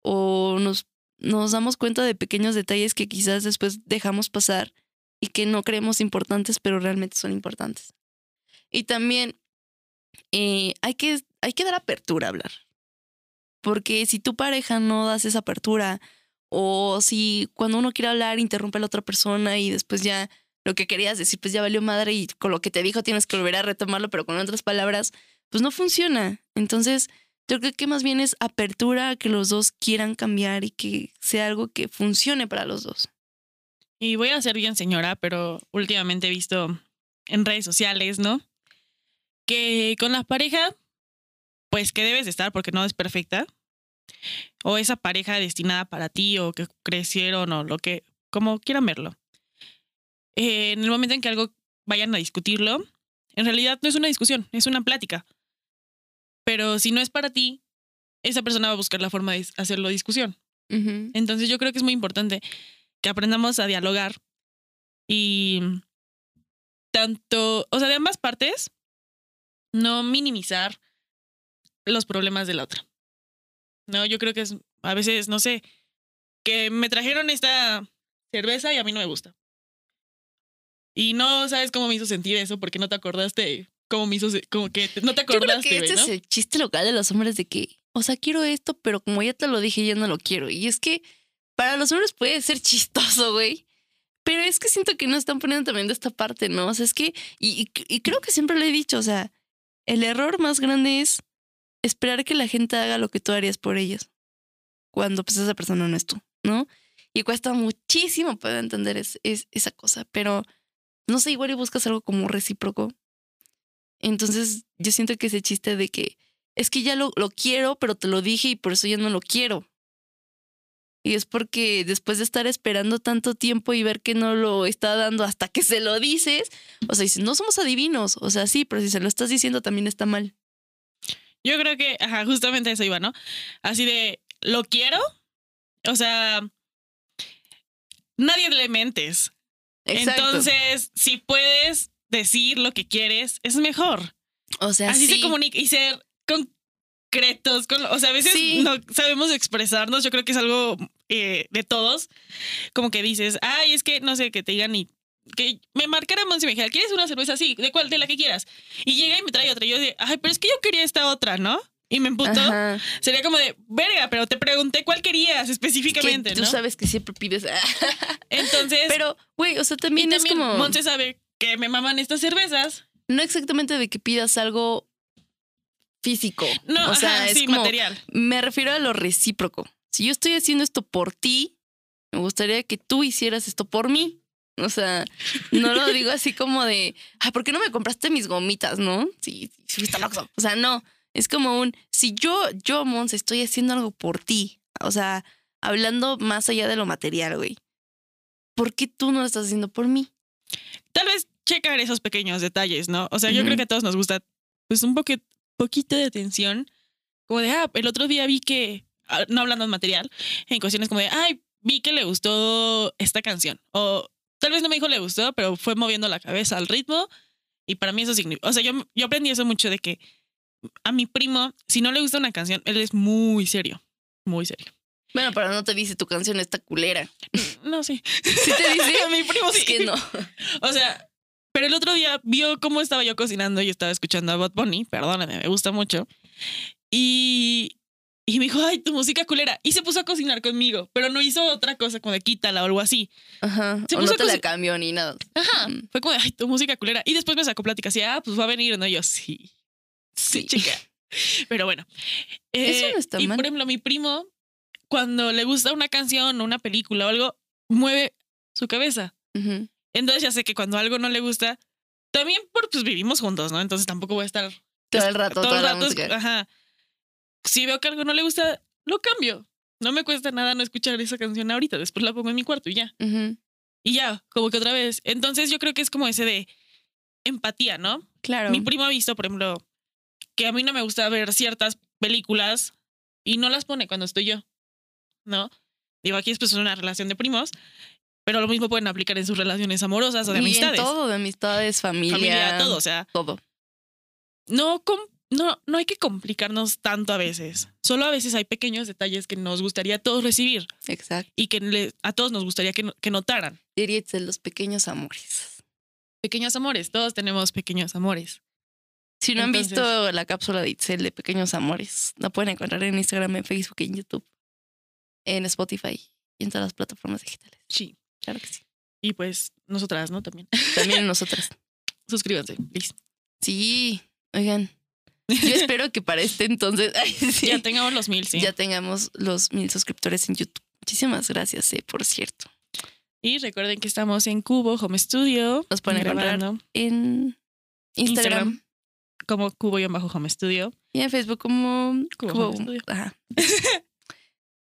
o nos, nos damos cuenta de pequeños detalles que quizás después dejamos pasar y que no creemos importantes, pero realmente son importantes. Y también eh, hay, que, hay que dar apertura a hablar. Porque si tu pareja no das esa apertura, o si cuando uno quiere hablar interrumpe a la otra persona y después ya lo que querías decir, pues ya valió madre y con lo que te dijo tienes que volver a retomarlo, pero con otras palabras, pues no funciona. Entonces, yo creo que más bien es apertura a que los dos quieran cambiar y que sea algo que funcione para los dos. Y voy a ser bien señora, pero últimamente he visto en redes sociales, ¿no? Que con la pareja, pues que debes de estar porque no es perfecta. O esa pareja destinada para ti o que crecieron o lo que, como quieran verlo. Eh, en el momento en que algo vayan a discutirlo, en realidad no es una discusión, es una plática. Pero si no es para ti, esa persona va a buscar la forma de hacerlo discusión. Entonces yo creo que es muy importante que aprendamos a dialogar y tanto, o sea, de ambas partes, no minimizar los problemas de la otra. No, yo creo que es a veces, no sé, que me trajeron esta cerveza y a mí no me gusta. Y no sabes cómo me hizo sentir eso porque no te acordaste cómo me hizo, como que no te Yo creo acordaste, que este ¿no? es el chiste local de los hombres de que, o sea, quiero esto, pero como ya te lo dije, ya no lo quiero. Y es que para los hombres puede ser chistoso, güey. Pero es que siento que no están poniendo también de esta parte, ¿no? O sea, es que, y, y- y creo que siempre lo he dicho, o sea, el error más grande es esperar que la gente haga lo que tú harías por ellos. Cuando pues esa persona no es tú, ¿no? Y cuesta muchísimo poder entender es, es- esa cosa, pero no sé, igual y buscas algo como recíproco. Entonces yo siento que ese chiste de que es que ya lo, lo quiero, pero te lo dije y por eso ya no lo quiero. Y es porque después de estar esperando tanto tiempo y ver que no lo está dando hasta que se lo dices, o sea, dices, no somos adivinos, o sea, sí, pero si se lo estás diciendo también está mal. Yo creo que, ajá, justamente eso iba, ¿no? Así de, lo quiero, o sea, nadie le mentes. Exacto. Entonces, si puedes decir lo que quieres, es mejor. o sea, Así sí. se comunica y ser concretos. Con, o sea, a veces Sí. no sabemos expresarnos. Yo creo que es algo eh, de todos. Como que dices, ay, es que no sé, que te digan y que me marcara Monsi y me dijera, ¿quieres una cerveza así? ¿De cuál? De la que quieras. Y llega y me trae otra. Y yo de, ay, pero es que yo quería esta otra, ¿no? Y me emputó. Ajá. Sería como de, verga, pero te pregunté cuál querías Que específicamente, tú ¿no? sabes que siempre pides. Entonces, Pero, güey, o sea, y también, es también como. Monse sabe que me maman estas cervezas. No exactamente de que pidas algo físico. No, o sea, ajá, es sí, como, material. Me refiero a lo recíproco. Si yo estoy haciendo esto por ti, me gustaría que tú hicieras esto por mí. O sea, no lo digo así como de, ah, ¿por qué no me compraste mis gomitas, no? Sí, sí, fuiste loco. O sea, no. Es como un, si yo, yo, Mons, estoy haciendo algo por ti. O sea, hablando más allá de lo material, güey. ¿Por qué tú no lo estás haciendo por mí? tal vez checar esos pequeños detalles, ¿no? O sea, yo creo que a todos nos gusta, pues, un poque- poquito de atención. Como de, ah, el otro día vi que, ah, no hablando de material, en cuestiones como de, ay, vi que le gustó esta canción. O tal vez no me dijo le gustó, pero fue moviendo la cabeza al ritmo. Y para mí eso significa, o sea, yo, yo aprendí eso mucho de que a mi primo, si no le gusta una canción, él es muy serio, muy serio. Bueno, pero no te dice tu canción está culera. No, sí. Sí te dice. a mi primo sí. Es que no. O sea, pero el otro día vio cómo estaba yo cocinando y estaba escuchando a Bad Bunny, perdóname, me gusta mucho. Y, y me dijo, ay, tu música culera. Y se puso a cocinar conmigo, pero no hizo otra cosa como de quítala o algo así. Ajá. Se o puso no a te la cambió ni nada. Ajá. Mm. Fue como de, ay, tu música culera. Y después me sacó plática así, ah, pues va a venir, ¿no? Y yo, sí, sí, chica. Pero bueno. Eso Eh, no está y mal. por ejemplo, mi primo, cuando le gusta una canción o una película o algo, mueve su cabeza. Entonces ya sé que cuando algo no le gusta, también por, pues vivimos juntos, ¿no? Entonces tampoco voy a estar Todo el rato, todo el rato. Ajá. Si veo que algo no le gusta, lo cambio. No me cuesta nada no escuchar esa canción ahorita, después la pongo en mi cuarto y ya. Y ya, como que otra vez. Entonces yo creo que es como ese de empatía, ¿no? Claro. Mi primo ha visto, por ejemplo, que a mí no me gusta ver ciertas películas y no las pone cuando estoy yo, ¿no? Digo, aquí es pues una relación de primos, pero lo mismo pueden aplicar en sus relaciones amorosas o de Y en amistades. todo, de amistades, familia. Familia, todo, o sea, Todo. no, com- no, no hay que complicarnos tanto a veces. Solo a veces hay pequeños detalles que nos gustaría a todos recibir Exacto. y que le- a todos nos gustaría que, que notaran. Diría los pequeños amores. Pequeños amores, todos tenemos pequeños amores. Si no Entonces- han visto la cápsula de Itzel de Pequeños Amores, la pueden encontrar en Instagram, en Facebook, en YouTube, en Spotify y en todas las plataformas digitales. Sí. Claro que sí. Y pues nosotras, ¿no? También. También nosotras. Suscríbanse, please. Sí, oigan. Yo espero que para este entonces ay, sí, Ya tengamos los mil, sí. ya tengamos los mil suscriptores en YouTube. Muchísimas gracias, eh, por cierto. Y recuerden que estamos en Cubo Home Studio. Nos pueden encontrar grabando En Instagram, Instagram. como Cubo-Home Studio. y en Facebook como Cubo Cubo- Home Studio. ajá.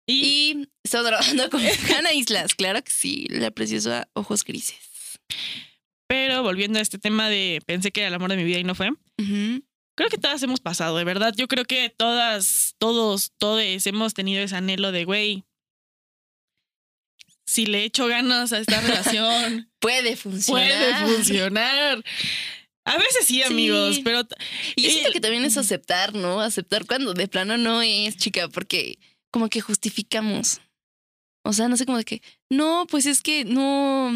Y, Y estamos grabando con Hanna Islas, claro que sí, la preciosa Ojos Grises. pero volviendo a este tema de pensé que era el amor de mi vida y no fue. Ujú. Creo que todas hemos pasado, de verdad. Yo creo que todas, todos, todes hemos tenido ese anhelo de, güey, si le echo ganas a esta relación, Puede funcionar. puede funcionar. A veces sí, amigos, Sí. pero Y yo siento que también es aceptar, ¿no? Aceptar cuando de plano no es, chica, porque como que justificamos. O sea, no sé cómo de que, no, pues es que no,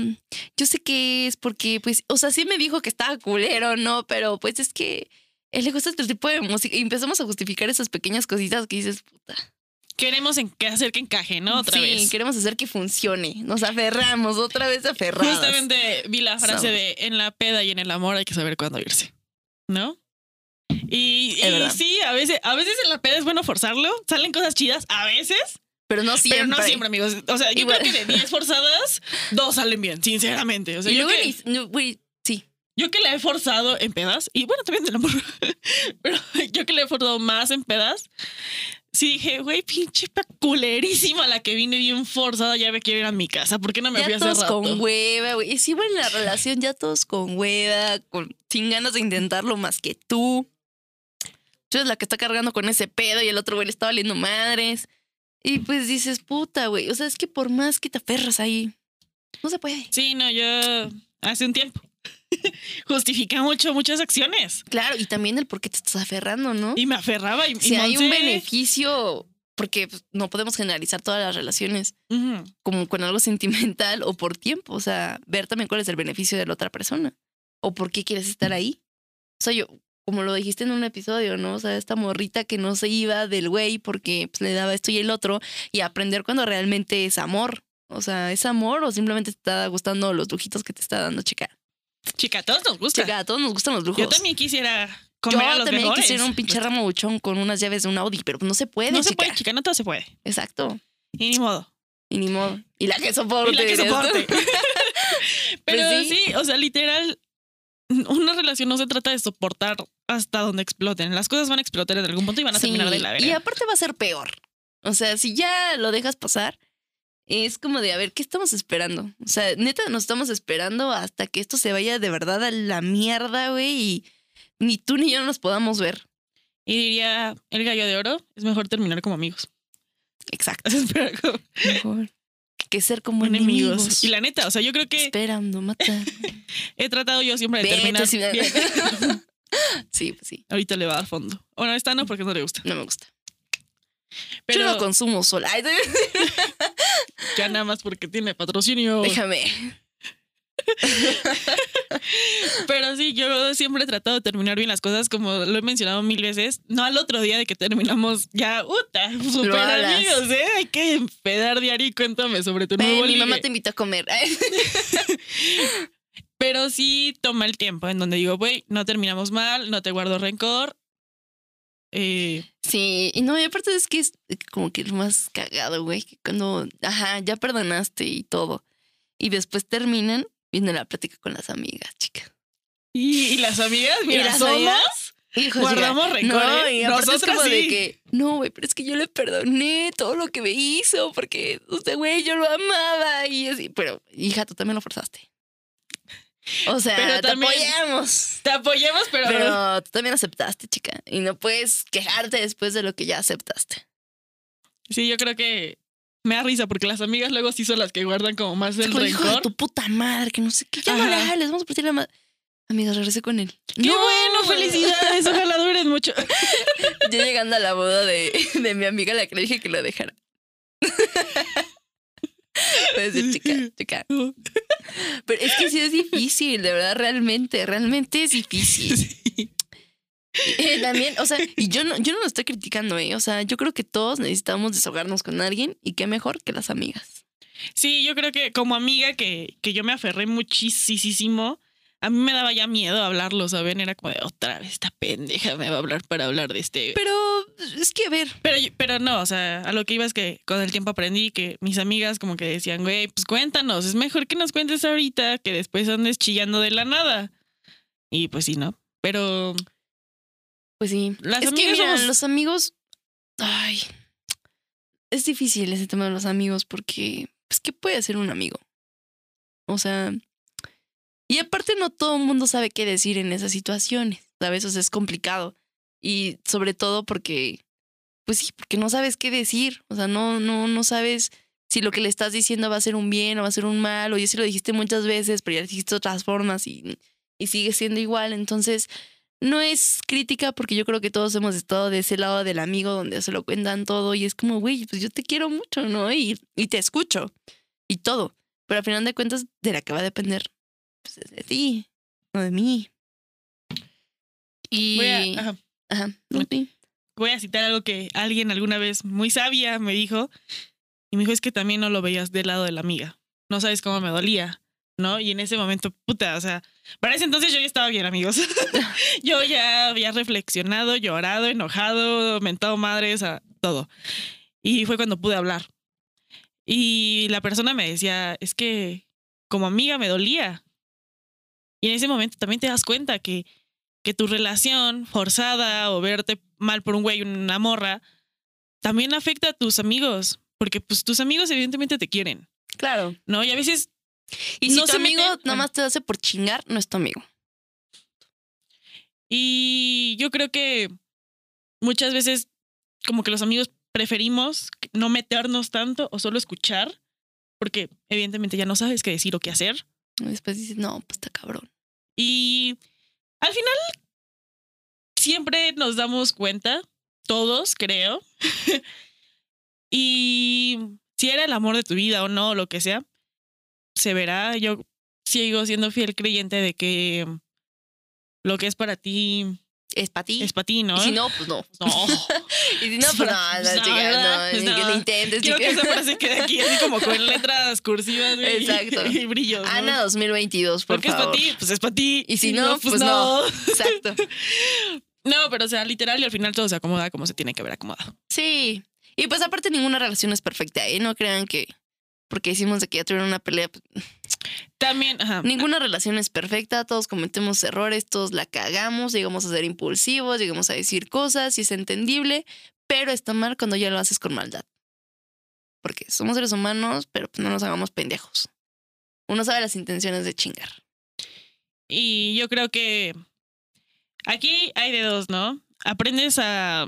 yo sé que es porque, pues, o sea, sí me dijo que estaba culero, ¿no? Pero pues es que él le gusta este tipo de música y empezamos a justificar esas pequeñas cositas que dices, puta. queremos en- que hacer que encaje, ¿no? Otra sí, vez. queremos hacer que funcione. Nos aferramos, otra vez aferrados. Justamente vi la frase Somos. de en la peda y en el amor hay que saber cuándo irse, ¿no? Y, y sí, a veces, a veces en la peda es bueno forzarlo, salen cosas chidas, a veces, Pero no siempre. pero no siempre, amigos. O sea, yo Igual. creo que de 10 forzadas, dos salen bien, sinceramente. O sea, y luego, que, ni- no, sí. Yo que la he forzado en pedas, y bueno, también del amor, pero yo que la he forzado más en pedas, sí dije, güey, pinche culerísima la que vine bien forzada, ya me quiero ir a mi casa. ¿Por qué no me fui Ya hace todos rato? con hueva, güey. Y si iba en la relación ya todos con hueva, con, sin ganas de intentarlo más que tú. Tú eres la que está cargando con ese pedo y el otro güey le está valiendo madres. Y pues dices, puta, güey. O sea, es que por más que te aferras ahí, no se puede. Sí, no, yo hace un tiempo justifica mucho muchas acciones Claro, y también el por qué te estás aferrando, ¿no? y me aferraba y, y si hay un beneficio, porque pues, no podemos generalizar todas las relaciones como con algo sentimental o por tiempo. O sea, ver también cuál es el beneficio de la otra persona o por qué quieres estar ahí. O sea, yo, como lo dijiste en un episodio, ¿no? O sea, esta morrita que no se iba del güey porque pues, le daba esto y el otro y aprender cuando realmente es amor. O sea, ¿es amor o simplemente te está gustando los lujitos que te está dando, chica? Chica, a todos nos gusta. Chica, a todos nos gustan los lujos. Yo también quisiera Yo comer a los también mejores. quisiera un pinche ramo buchón con unas llaves de un Audi, pero no se puede, No se chica. puede, chica, no todo se puede. Exacto. Y ni modo. Y ni modo. Y la que soporte. Y la que soporte. Pero Pues sí. sí. o sea, literal, una relación no se trata de soportar hasta donde exploten. Las cosas van a explotar en algún punto y van a terminar de la Y verga. aparte va a ser peor. O sea, si ya lo dejas pasar, es como de, a ver, ¿qué estamos esperando? O sea, neta, nos estamos esperando hasta que esto se vaya de verdad a la mierda, güey, y ni tú ni yo no nos podamos ver. Y diría, el gallo de oro, es mejor terminar como amigos. Exacto. Mejor que ser como enemigos. enemigos. Y la neta, o sea, yo creo que Esperando matar. he tratado yo siempre de Vete, terminar sí, bien. sí, pues sí. Ahorita le va a fondo. Bueno, esta no porque no le gusta. No me gusta. Pero Yo no consumo sola. Ya nada más porque tiene patrocinio. Déjame. Pero sí, yo siempre he tratado de terminar bien las cosas, como lo he mencionado mil veces. No al otro día de que terminamos ya, uta, super amigos, ¿eh? Hay que empedar diario y cuéntame sobre tu nuevo Ven, mi ligue. mamá te invitó a comer. Pero sí toma el tiempo en donde digo, güey, no terminamos mal, no te guardo rencor. Eh, Sí, y no, y aparte es que es como que lo más cagado, güey, que cuando, ajá, ya perdonaste y todo. Y después terminan, viene la plática con las amigas, chica. y, y las amigas, mira, las somos, amigas? Guardamos rencor, No, ¿eh? y aparte es Nosotras como de que, no, güey, pero es que yo le perdoné todo lo que me hizo, porque usted, güey, yo lo amaba y así, pero, hija, tú también lo forzaste. O sea, Pero te también- apoyamos. te apoyamos, pero, Pero tú también aceptaste, chica. Y no puedes quejarte después de lo que ya aceptaste. sí, yo creo que me da risa porque las amigas luego sí son las que guardan como más el Como, hijo de rencor. tu puta madre, que no sé qué. Ya no le Ajá. hables, vamos a partir la madre. Amiga, regresé con él. ¡Qué bueno! ¡Felicidades! Ojalá duren mucho. Yo llegando a la boda de, de mi amiga, la que le dije que lo dejara. Puede decir, chica, chica. Pero es que sí es difícil, de verdad, realmente, realmente es difícil. Sí. Eh, también, o sea, y yo no, yo no lo estoy criticando, ¿eh? O sea, yo creo que todos necesitamos desahogarnos con alguien y qué mejor que las amigas. Sí, yo creo que como amiga que, que yo me aferré muchísimo, a mí me daba ya miedo hablarlo, ¿saben? Era como de otra vez esta pendeja me va a hablar para hablar de este. Pero es que, a ver, Pero, pero no, o sea, a lo que iba es que con el tiempo aprendí que mis amigas como que decían, güey, pues cuéntanos, es mejor que nos cuentes ahorita que después andes chillando de la nada. Y pues sí, ¿no? Pero pues sí. las es que mira, somos- los amigos, ay, es difícil ese tema de los amigos porque, pues, ¿qué puede hacer un amigo? O sea, y aparte no todo el mundo sabe qué decir en esas situaciones. O sea, es complicado. Y sobre todo porque, pues sí, porque no sabes qué decir. O sea, no, no, no sabes si lo que le estás diciendo va a ser un bien o va a ser un mal, o ya se lo dijiste muchas veces, pero ya lo dijiste otras formas y, y sigue siendo igual. Entonces, no es crítica porque yo creo que todos hemos estado de ese lado del amigo donde se lo cuentan todo y es como, güey, pues yo te quiero mucho, ¿no? Y, y te escucho y todo. Pero al final de cuentas, de la que va a depender, pues es de ti, no de mí. Y... Voy a, ajá. Ajá. Voy a citar algo que alguien alguna vez muy sabia me dijo. Y me dijo, es que también no lo veías del lado de la amiga. No sabes cómo me dolía, ¿no? Y en ese momento, puta, o sea, para ese entonces yo ya estaba bien, amigos. yo ya había reflexionado, llorado, enojado, mentado madres, a todo. Y fue cuando pude hablar. Y la persona me decía, es que como amiga me dolía. Y en ese momento también te das cuenta que, que tu relación forzada o verte mal por un güey, una morra, también afecta a tus amigos. Porque pues tus amigos evidentemente te quieren, Claro. ¿no? Y a veces Y si No tu amigo mete- nada más te hace por chingar, no es tu amigo. Y yo creo que muchas veces como que los amigos preferimos no meternos tanto o solo escuchar, porque evidentemente ya no sabes qué decir o qué hacer. Y después dices, no, pues está cabrón. Y al final siempre nos damos cuenta, todos creo, y si era el amor de tu vida o no, lo que sea, se verá. Yo sigo siendo fiel creyente de que lo que es para ti Es para ti. es para ti, ¿no? Y si no, pues no. No. Y si no, pues no, Pues no, no, chica, no, Pues ni que no. lo intentes. Quiero que esa frase quede aquí así como con letras cursivas y- Exacto. y, brillos. ¿no? Ana 2022, por Porque es para favor. ti, pues es para ti. Y si no, pues no. Exacto. No, pero o sea, literal y al final todo se acomoda como se tiene que haber acomodado. Sí. Y pues aparte ninguna relación es perfecta, ¿eh? No crean que porque decimos de que ya tuvieron una pelea, pues, También, ajá. ninguna relación es perfecta, todos cometemos errores, todos la cagamos, llegamos a ser impulsivos, llegamos a decir cosas y es entendible, pero está mal cuando ya lo haces con maldad. Porque somos seres humanos, pero pues no nos hagamos pendejos. Uno sabe las intenciones de chingar. Y yo creo que aquí hay de dos, ¿no? Aprendes a.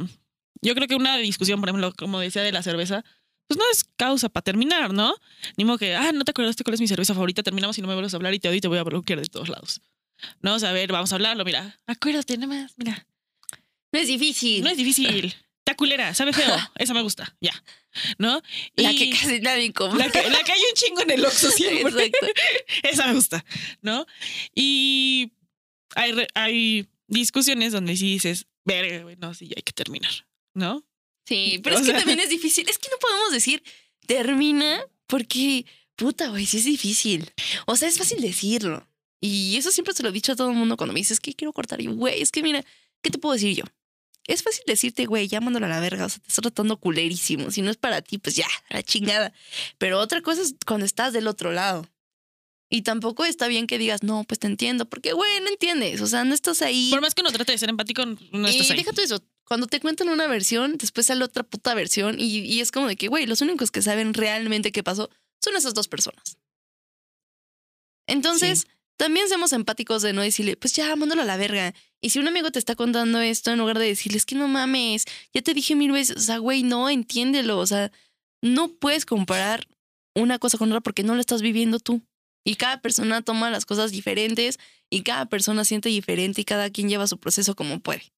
Yo creo que una discusión, por ejemplo, como decía de la cerveza, pues no es causa para terminar, ¿no? Ni modo que, ah, no te acordaste cuál es mi cerveza favorita, terminamos y no me vuelves a hablar y te odio y te voy a bloquear de todos lados. No, o sea, a ver, vamos a hablarlo, mira. Acuérdate, nada más, mira. No es difícil. No es difícil. Está culera, sabe feo. Esa me gusta, ya. ¿No? la Y- que casi nadie come. la que, la que hay un chingo en el Oxxo siempre. Exacto. Esa me gusta, ¿no? Y hay, hay discusiones donde sí dices, verga, güey, no, sí, ya hay que terminar, ¿no? Sí, pero O es que también es difícil. Es que no podemos decir termina porque, puta, güey, sí es difícil. O sea, es fácil decirlo. Y eso siempre se lo he dicho a todo el mundo cuando me dices que quiero cortar. Y, güey, es que mira, ¿qué te puedo decir yo? Es fácil decirte, güey, ya mándalo a la verga. O sea, te estás tratando culerísimo. Si no es para ti, pues ya, a la chingada. Pero otra cosa es cuando estás del otro lado. Y tampoco está bien que digas, no, pues te entiendo. Porque, güey, no entiendes. O sea, no estás ahí. Por más que uno trate de ser empático, no estás y ahí. deja tú eso. Cuando te cuentan una versión, después sale otra puta versión y, y es como de que, güey, los únicos que saben realmente qué pasó son esas dos personas. Entonces, también seamos empáticos de no decirle, pues ya, mándalo a la verga. Y si un amigo te está contando esto, en lugar de decirle, es que no mames, ya te dije mil veces, o sea, güey, no, entiéndelo. O sea, no puedes comparar una cosa con otra porque no lo estás viviendo tú. Y cada persona toma las cosas diferentes y cada persona siente diferente y cada quien lleva su proceso como puede.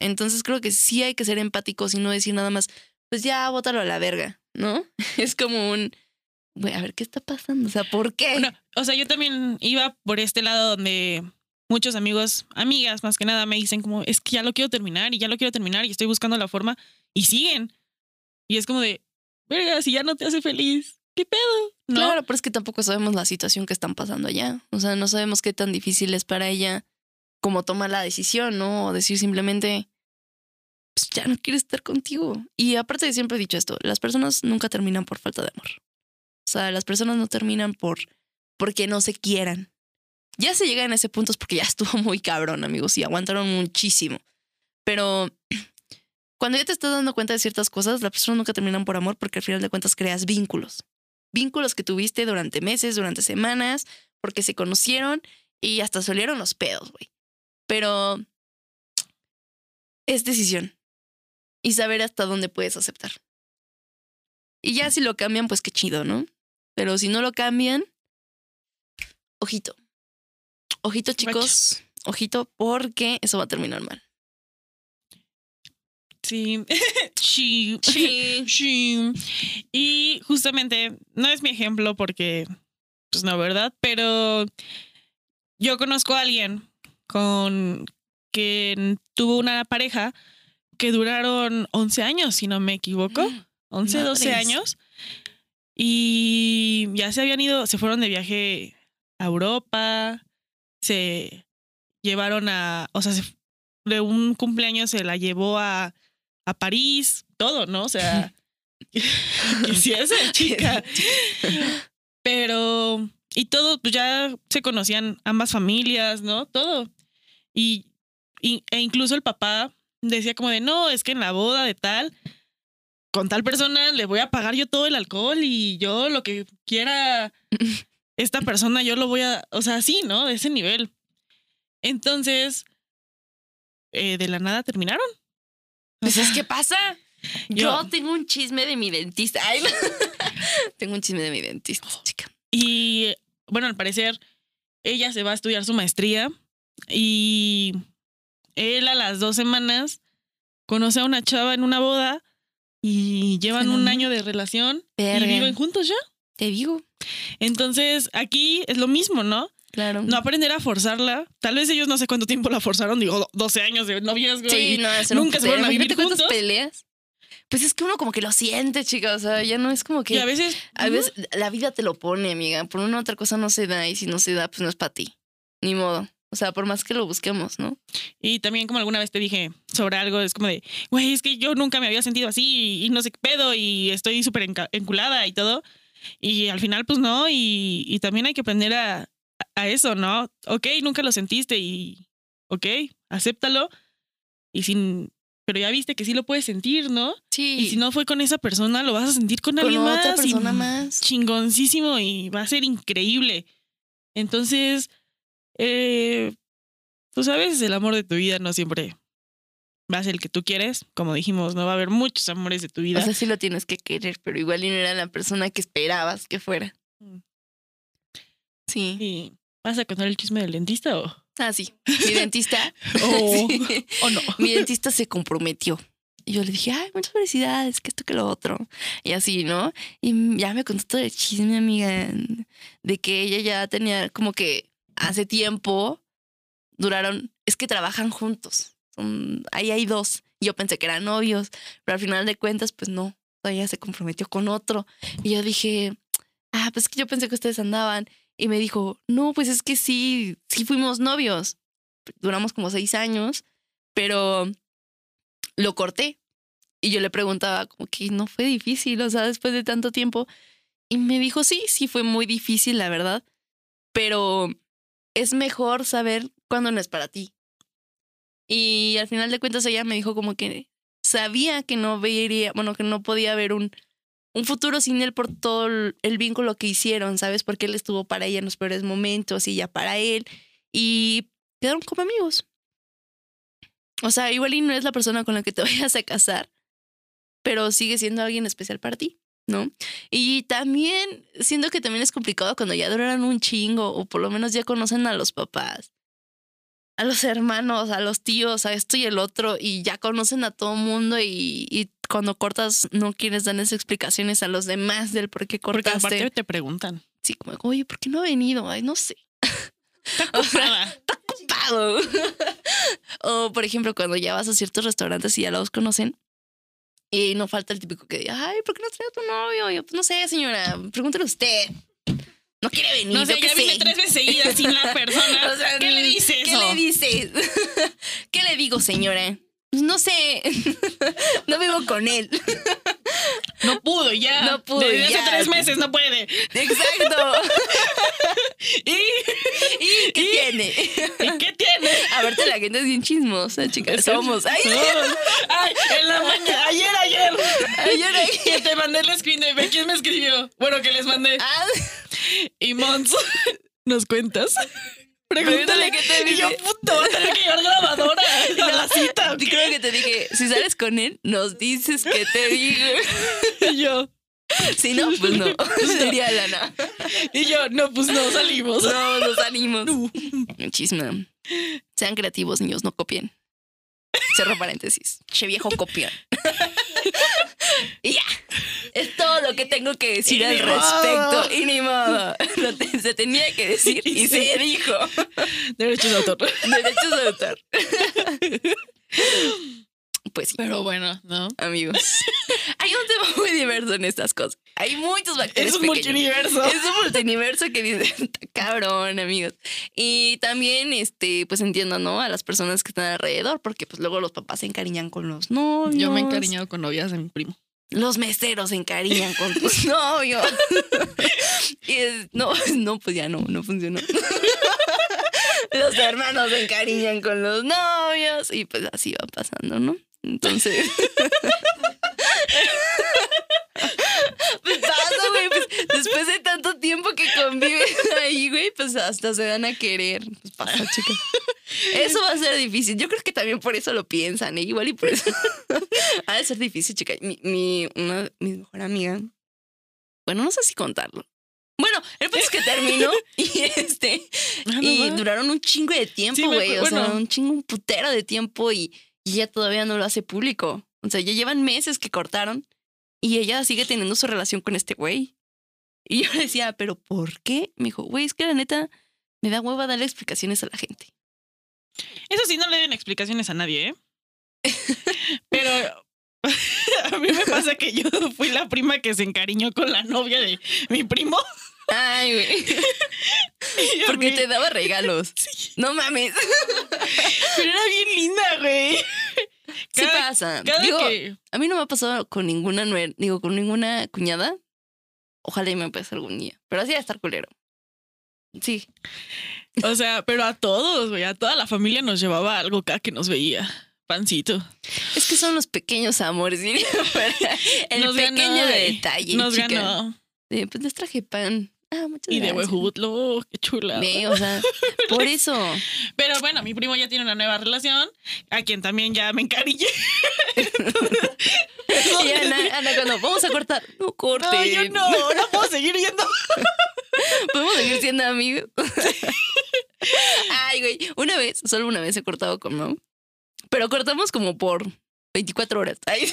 Entonces creo que sí hay que ser empáticos y no decir nada más, pues ya, bótalo a la verga, ¿no? Es como un, a ver qué está pasando, o sea, ¿por qué? Bueno, o sea, yo también iba por este lado donde muchos amigos, amigas más que nada, me dicen como, es que ya lo quiero terminar y ya lo quiero terminar y estoy buscando la forma y siguen. Y es como de, verga, si ya no te hace feliz, ¿qué pedo? ¿No? Claro, pero es que tampoco sabemos la situación que están pasando allá. O sea, no sabemos qué tan difícil es para ella como tomar la decisión, ¿no? O decir simplemente, pues ya no quiero estar contigo. Y aparte siempre he dicho esto, las personas nunca terminan por falta de amor. O sea, las personas no terminan por porque no se quieran. Ya se llega en ese punto porque ya estuvo muy cabrón, amigos, y aguantaron muchísimo. Pero cuando ya te estás dando cuenta de ciertas cosas, las personas nunca terminan por amor porque al final de cuentas creas vínculos vínculos que tuviste durante meses, durante semanas, porque se conocieron y hasta solieron los pedos, güey. Pero es decisión y saber hasta dónde puedes aceptar. Y ya si lo cambian, pues qué chido, ¿no? Pero si no lo cambian, ojito. Ojito, chicos. Ojito, porque eso va a terminar mal. Sí. sí. Sí. Sí. Y justamente, no es mi ejemplo porque, pues no, ¿verdad? Pero yo conozco a alguien con que tuvo una pareja que duraron 11 años, si no me equivoco. 11, 12 Madres. años. Y ya se habían ido, se fueron de viaje a Europa, se llevaron a, o sea, se- de un cumpleaños se la llevó a, a París, todo, ¿no? O sea, esa chica. Pero, y todo, pues ya se conocían ambas familias, ¿no? Todo. Y, y- e incluso el papá decía como de, no, es que en la boda de tal, con tal persona le voy a pagar yo todo el alcohol y yo lo que quiera esta persona, yo lo voy a, o sea, sí, ¿no? De ese nivel. Entonces, eh, de la nada terminaron. Pues es que pasa. Yo, Yo- tengo un chisme de mi dentista. Ay, no. tengo un chisme de mi dentista, chica. Y bueno, al parecer, ella se va a estudiar su maestría y él a las dos semanas conoce a una chava en una boda y llevan un año de relación Verga. y viven juntos ya. Te digo. Entonces, aquí es lo mismo, ¿no? Claro. No aprender a forzarla. Tal vez ellos no sé cuánto tiempo la forzaron, digo, do- 12 años de noviazgo. Sí, y no, eso nunca se fueron a vivir juntos. peleas. Pues es que uno como que lo siente, chica. O sea, ya no es como que. Y a veces, A veces la vida te lo pone, amiga. Por una u otra cosa no se da y si no se da, pues no es para ti. Ni modo. O sea, por más que lo busquemos, ¿no? Y también como alguna vez te dije sobre algo, es como de, güey, es que yo nunca me había sentido así y, y no sé qué pedo y estoy súper enculada y todo. Y al final, pues no, y, y también hay que aprender a, a eso, ¿no? Ok, nunca lo sentiste y, ok, acéptalo. Y sin, pero ya viste que sí lo puedes sentir, ¿no? Sí. Y si no fue con esa persona, lo vas a sentir con, con alguien otra más. y persona más. Chingoncísimo y va a ser increíble. Entonces, eh, tú sabes, el amor de tu vida no siempre va a ser el que tú quieres. Como dijimos, no va a haber muchos amores de tu vida. O sea, sí lo tienes que querer, pero igual no era la persona que esperabas que fuera. Mm. Sí. y ¿Vas a contar el chisme del dentista o, Ah, sí. Mi dentista. o, Sí. o no? Mi dentista se comprometió. Y yo le dije, ay, muchas felicidades, que esto, que lo otro. Y así, ¿no? Y ya me contó todo el chisme, amiga, de que ella ya tenía como que hace tiempo duraron, es que trabajan juntos. Ahí hay dos. Yo pensé que eran novios, pero al final de cuentas, pues no. Ella se comprometió con otro. Y yo dije, ah, pues es que yo pensé que ustedes andaban. Y me dijo, no, pues es que sí, sí fuimos novios. Duramos como seis años, pero lo corté. Y yo le preguntaba, como que no fue difícil, o sea, después de tanto tiempo. Y me dijo, sí, sí fue muy difícil, la verdad. Pero es mejor saber cuándo no es para ti. Y al final de cuentas ella me dijo como que sabía que no vería, bueno, que no podía haber un, un futuro sin él por todo el, vínculo que hicieron, ¿sabes? Porque él estuvo para ella en los peores momentos y ella para él. Y quedaron como amigos. O sea, igual y no es la persona con la que te vayas a casar, pero sigue siendo alguien especial para ti, ¿no? Y también siento que también es complicado cuando ya duraron un chingo o por lo menos ya conocen a los papás, a los hermanos, a los tíos, a esto y el otro y ya conocen a todo mundo y, y cuando cortas no quieres darles explicaciones a los demás del por qué Porque cortaste. aparte te preguntan. Sí, como, oye, ¿por qué no ha venido? Ay, no sé. Está ocupada. ocupado. o, por ejemplo, cuando ya vas a ciertos restaurantes y ya los conocen, y no falta el típico que diga, ay, ¿por qué no trae a tu novio? Y yo, pues no sé, señora, pregúntele usted. No quiere venir. No sé, yo ya vine sé. tres veces seguidas sin la persona. O sea, ¿Qué le dices ¿Qué le dices? ¿Qué le digo, señora? Pues No sé. no vivo con él. No pudo ya. No pudo, Desde ya. hace tres meses no puede. Exacto. ¿Y, ¿Y qué ¿Y? tiene? ¿Y qué tiene? A verte, la gente es bien chismosa, chicas. Somos. Ay, Ay, en la mañana, ayer, ayer. Ayer, ayer. Que te mandé el screen de quién me escribió. Bueno, que les mandé. ah, Y Mons, ¿nos cuentas? Pregúntale qué te Y yo, puto, voy a tener que llevar grabadora a la cita. ¿o Y qué? creo que te dije, si sales con él, nos dices que te digo. Y yo, Si no, pues no. Diría Lana. Y yo, no, pues no, salimos. No, nos animos. No. Chisme. Sean creativos, niños, no copien. Cerro paréntesis. Che viejo copión. y ya. Es todo lo que tengo que decir Y al respecto. Y ni modo. Se tenía que decir y se dijo. Derechos de autor. Derechos de autor. Pues sí, Pero bueno, ¿no? amigos. Hay un tema muy diverso en estas cosas. Hay muchos bacterias Es un pequeños. multiverso. Es un multiverso que dice, "Está cabrón, amigos. Y también, este, pues entiendo, ¿no? A las personas que están alrededor, porque pues luego los papás se encariñan con los novios. Yo me he encariñado con novias de mi primo. Los meseros se encariñan con tus novios. y es- no, no, pues ya no, no funcionó. los hermanos se encariñan con los novios. Y pues así va pasando, ¿no? Entonces. Pues pasa, güey. Pues, después de tanto tiempo que convives ahí, güey, pues hasta se dan a querer. Pues pasa, chica. Eso va a ser difícil. Yo creo que también por eso lo piensan, ¿eh? Igual y por eso. ha de ser difícil, chica. Mi, mi, una, mi mejor amiga. Bueno, no sé si contarlo. Bueno, el punto es que terminó y este. Ah, y duraron un chingo de tiempo, güey. o sea, un chingo, un putero de tiempo y, y ella todavía no lo hace público. O sea, ya llevan meses que cortaron y ella sigue teniendo su relación con este güey. Y yo le decía, ¿pero por qué? Me dijo, güey, es que la neta me da hueva darle explicaciones a la gente. Eso sí, no le den explicaciones a nadie, ¿eh? Pero a mí me pasa que yo fui la prima que se encariñó con la novia de mi primo. Ay, güey. Porque mí- te daba regalos. No mames. Pero era bien linda, güey. Sí Cada- pasa. Cada Digo, que... a mí no me ha pasado con ninguna digo, con ninguna cuñada. Ojalá y me pase algún día. Pero así va a estar culero. Sí. O sea, pero a todos, güey. A toda la familia nos llevaba algo cada que nos veía. Pancito. Es que son los pequeños amores, diría. El Nos ganó, pequeño güey. detalle. Nos chica. ganó. De, pues les traje pan. Ah, muchas Y de gracias. huejutlo, qué chula. Ve, o sea, por eso. Pero bueno, mi primo ya tiene una nueva relación, a quien también ya me encariñé. Y Ana, Ana, cuando vamos a cortar, no corte. No, yo no, no puedo seguir viendo. Podemos seguir siendo amigos. Ay, güey. Una vez, solo una vez he cortado con Mau. Pero cortamos como por 24 horas. Ay,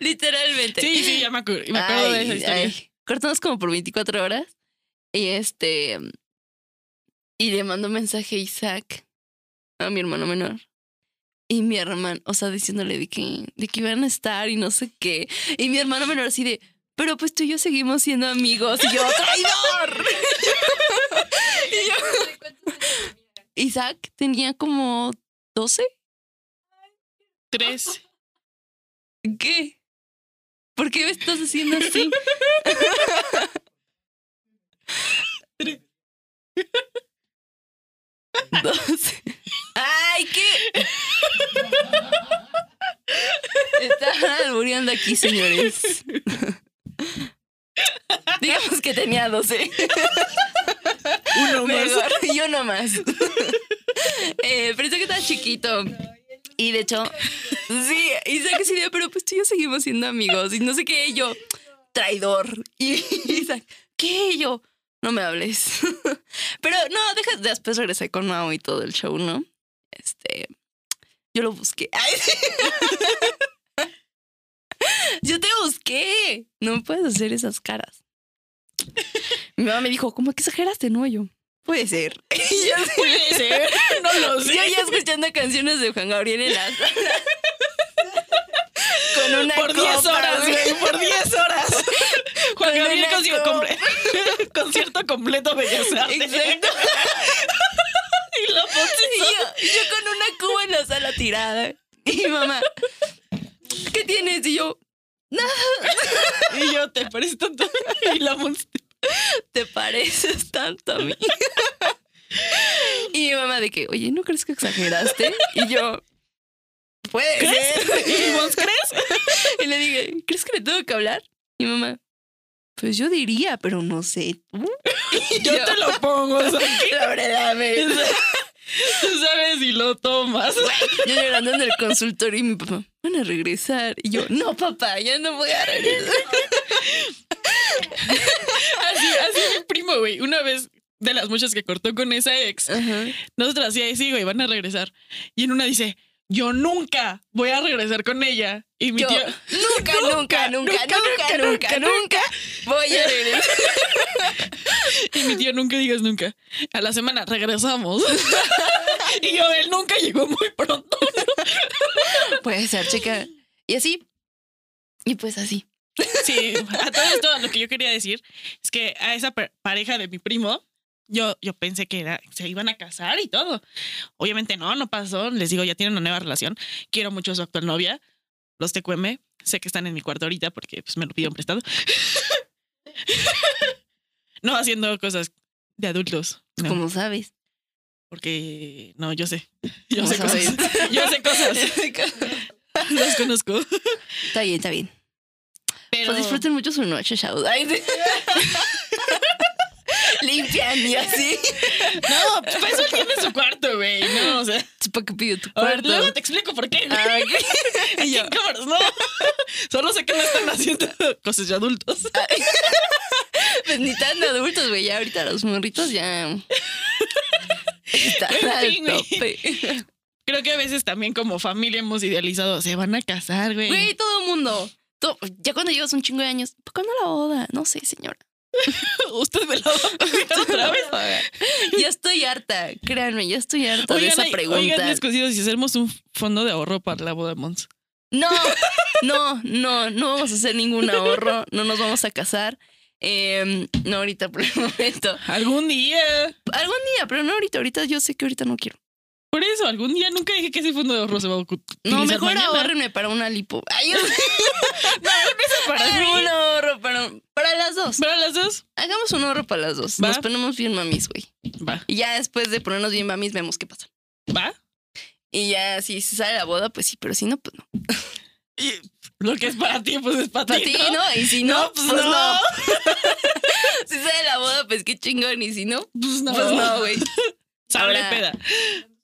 literalmente. Sí, sí, ya me acuerdo, me acuerdo de esa historia. ay. Cortamos como por 24 horas. Y este. Y le mando un mensaje a Isaac, a mi hermano menor. Y mi hermano, o sea, diciéndole de que, de que iban a estar y no sé qué. Y mi hermano menor así de, pero pues tú y yo seguimos siendo amigos. Y yo, ¡traidor! y yo, Isaac tenía como 12. Tres. ¿Qué? ¿Por qué me estás haciendo así? Doce. ¡Ay, qué! Están albureando aquí, señores. Digamos que tenía 12. Uno más. Mejor, y uno más. eh, pensé que estaba chiquito. Y de hecho, sí, Isaac sí, de, pero pues tú y yo seguimos siendo amigos. Y no sé qué, yo, traidor. Y Isaac, ¿qué? Yo, no me hables. pero no, deja, después regresé con Mao y todo el show, ¿no? Este, yo lo busqué. Ay, yo te busqué. No puedes hacer esas caras. Mi mamá me dijo, ¿cómo que exageraste? No, yo. Puede ser. Puede ser. No lo sé. yo ya escuchando canciones de Juan Gabriel en la sala. Con una por 10 copa, horas, güey. Por 10 horas. Juan Con Gabriel concierto, comple- concierto completo Bellas Artes. Exacto. Y la Y yo, yo con una cuba en la sala tirada. Y mamá, ¿qué tienes? Y yo, Y yo te pareces tanto. Y la monster. te pareces tanto a mí. Y mi mamá de que, oye, ¿no crees que exageraste? Y yo, puede ¿Crees? ¿Y vos crees? Y le dije, ¿crees que le tengo que hablar? Y mi mamá, pues yo diría, pero no sé. ¿tú?" Y Yo te lo pongo. o sea, La verdad, sabes si lo tomas. Yo llorando en el consultorio y mi papá, van a regresar. Y yo, no, papá, ya no voy a regresar. Así, así mi primo, güey. Una vez de las muchas que cortó con esa ex, Ajá. nosotras así, sí, güey, van a regresar. Y en una dice, yo nunca voy a regresar con ella. Y mi Yo, tío, nunca, nunca, nunca, nunca, nunca, nunca voy a regresar. y mi tío, nunca digas nunca. A la semana regresamos. y yo, él nunca llegó muy pronto. Puede ser, chica. Y así. Y pues así. Sí, a todo esto lo que yo quería decir es que a esa pareja de mi primo, yo, yo pensé que era, se iban a casar y todo. Obviamente no, no pasó. Les digo, ya tienen una nueva relación. Quiero mucho a su actual novia, los TQM. Sé que están en mi cuarto ahorita porque pues, me lo pidieron prestado. no haciendo cosas de adultos. no, Como sabes. Porque no, yo sé. Yo ¿Cómo sé cosas. Yo sé cosas. Los conozco. Está bien, está bien. Pero Pues disfruten mucho su noche. Limpian y así. No, pues para eso él tiene su cuarto, güey. No, o sea. ¿Para qué pido tu ver, cuarto? luego te explico por qué. güey. Ah. Aquí en cámaras, no. Solo sé que no están haciendo cosas de adultos. Pues ni tan adultos, güey. Ya ahorita los morritos ya. Están En al fin, güey. tope. Creo que a veces también como familia hemos idealizado, se van a casar, güey. Güey, todo el mundo. Todo- ya cuando llevas un chingo de años, ¿por cuándo la boda? No sé, señora. Usted me lo va a pagar otra vez. Ya estoy harta, créanme, ya estoy harta de Oigan, esa ay, pregunta. oigan, mis cosidos, si hacemos un fondo de ahorro para la boda de Mons. No, no, no, no vamos a hacer ningún ahorro, no nos vamos a casar. Eh, no ahorita por el momento. Algún día. Algún día, pero no ahorita. Ahorita yo sé que ahorita no quiero. Por eso, algún día nunca dije que ese fondo de ahorro se va a ocu- No, utilizar mejor mañana. ahorrenme para una lipo. Ay, yo- para mí. un ahorro para, para las dos. ¿Para las dos? Hagamos un ahorro para las dos. Va. Nos ponemos bien mamis, güey. Va. Y ya después de ponernos bien mamis, vemos qué pasa. ¿Va? Y ya si se sale la boda, pues sí, pero si no, pues no. Y lo que es para ti, pues es para Para ti, ¿no? ¿no? Y si no, No, pues, pues no. no. si sale la boda, pues qué chingón. Y si no, Pues no. pues no, güey. Ahora- peda.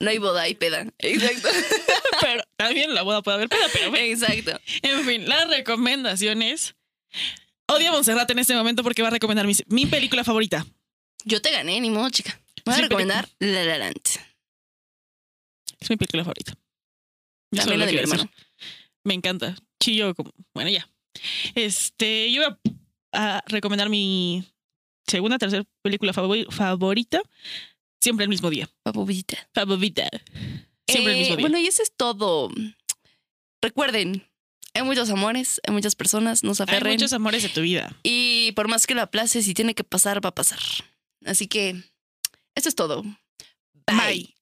No hay boda, hay peda. Exacto. Pero también la boda puede haber peda, pero bueno. Exacto. En fin, las recomendaciones. Odio a Montserrat en este momento porque va a recomendar mi, mi película favorita. Yo te gané, ni modo, chica. Voy a Sí, recomendar La La Land. Es mi película favorita. Yo También lo la de mi hermano. Me encanta. Chillo como. Bueno, ya. Este, yo voy a, a recomendar mi segunda, tercera película favori- favorita. Siempre el mismo día. Papuvita. Favorita. Siempre el Eh, mismo día. Bueno, y eso es todo. Recuerden, hay muchos amores, hay muchas personas, nos Hay aferren. muchos amores de tu vida. Y por más que lo aplaces, si tiene que pasar, va a pasar. Así que, eso es todo. Bye. Bye.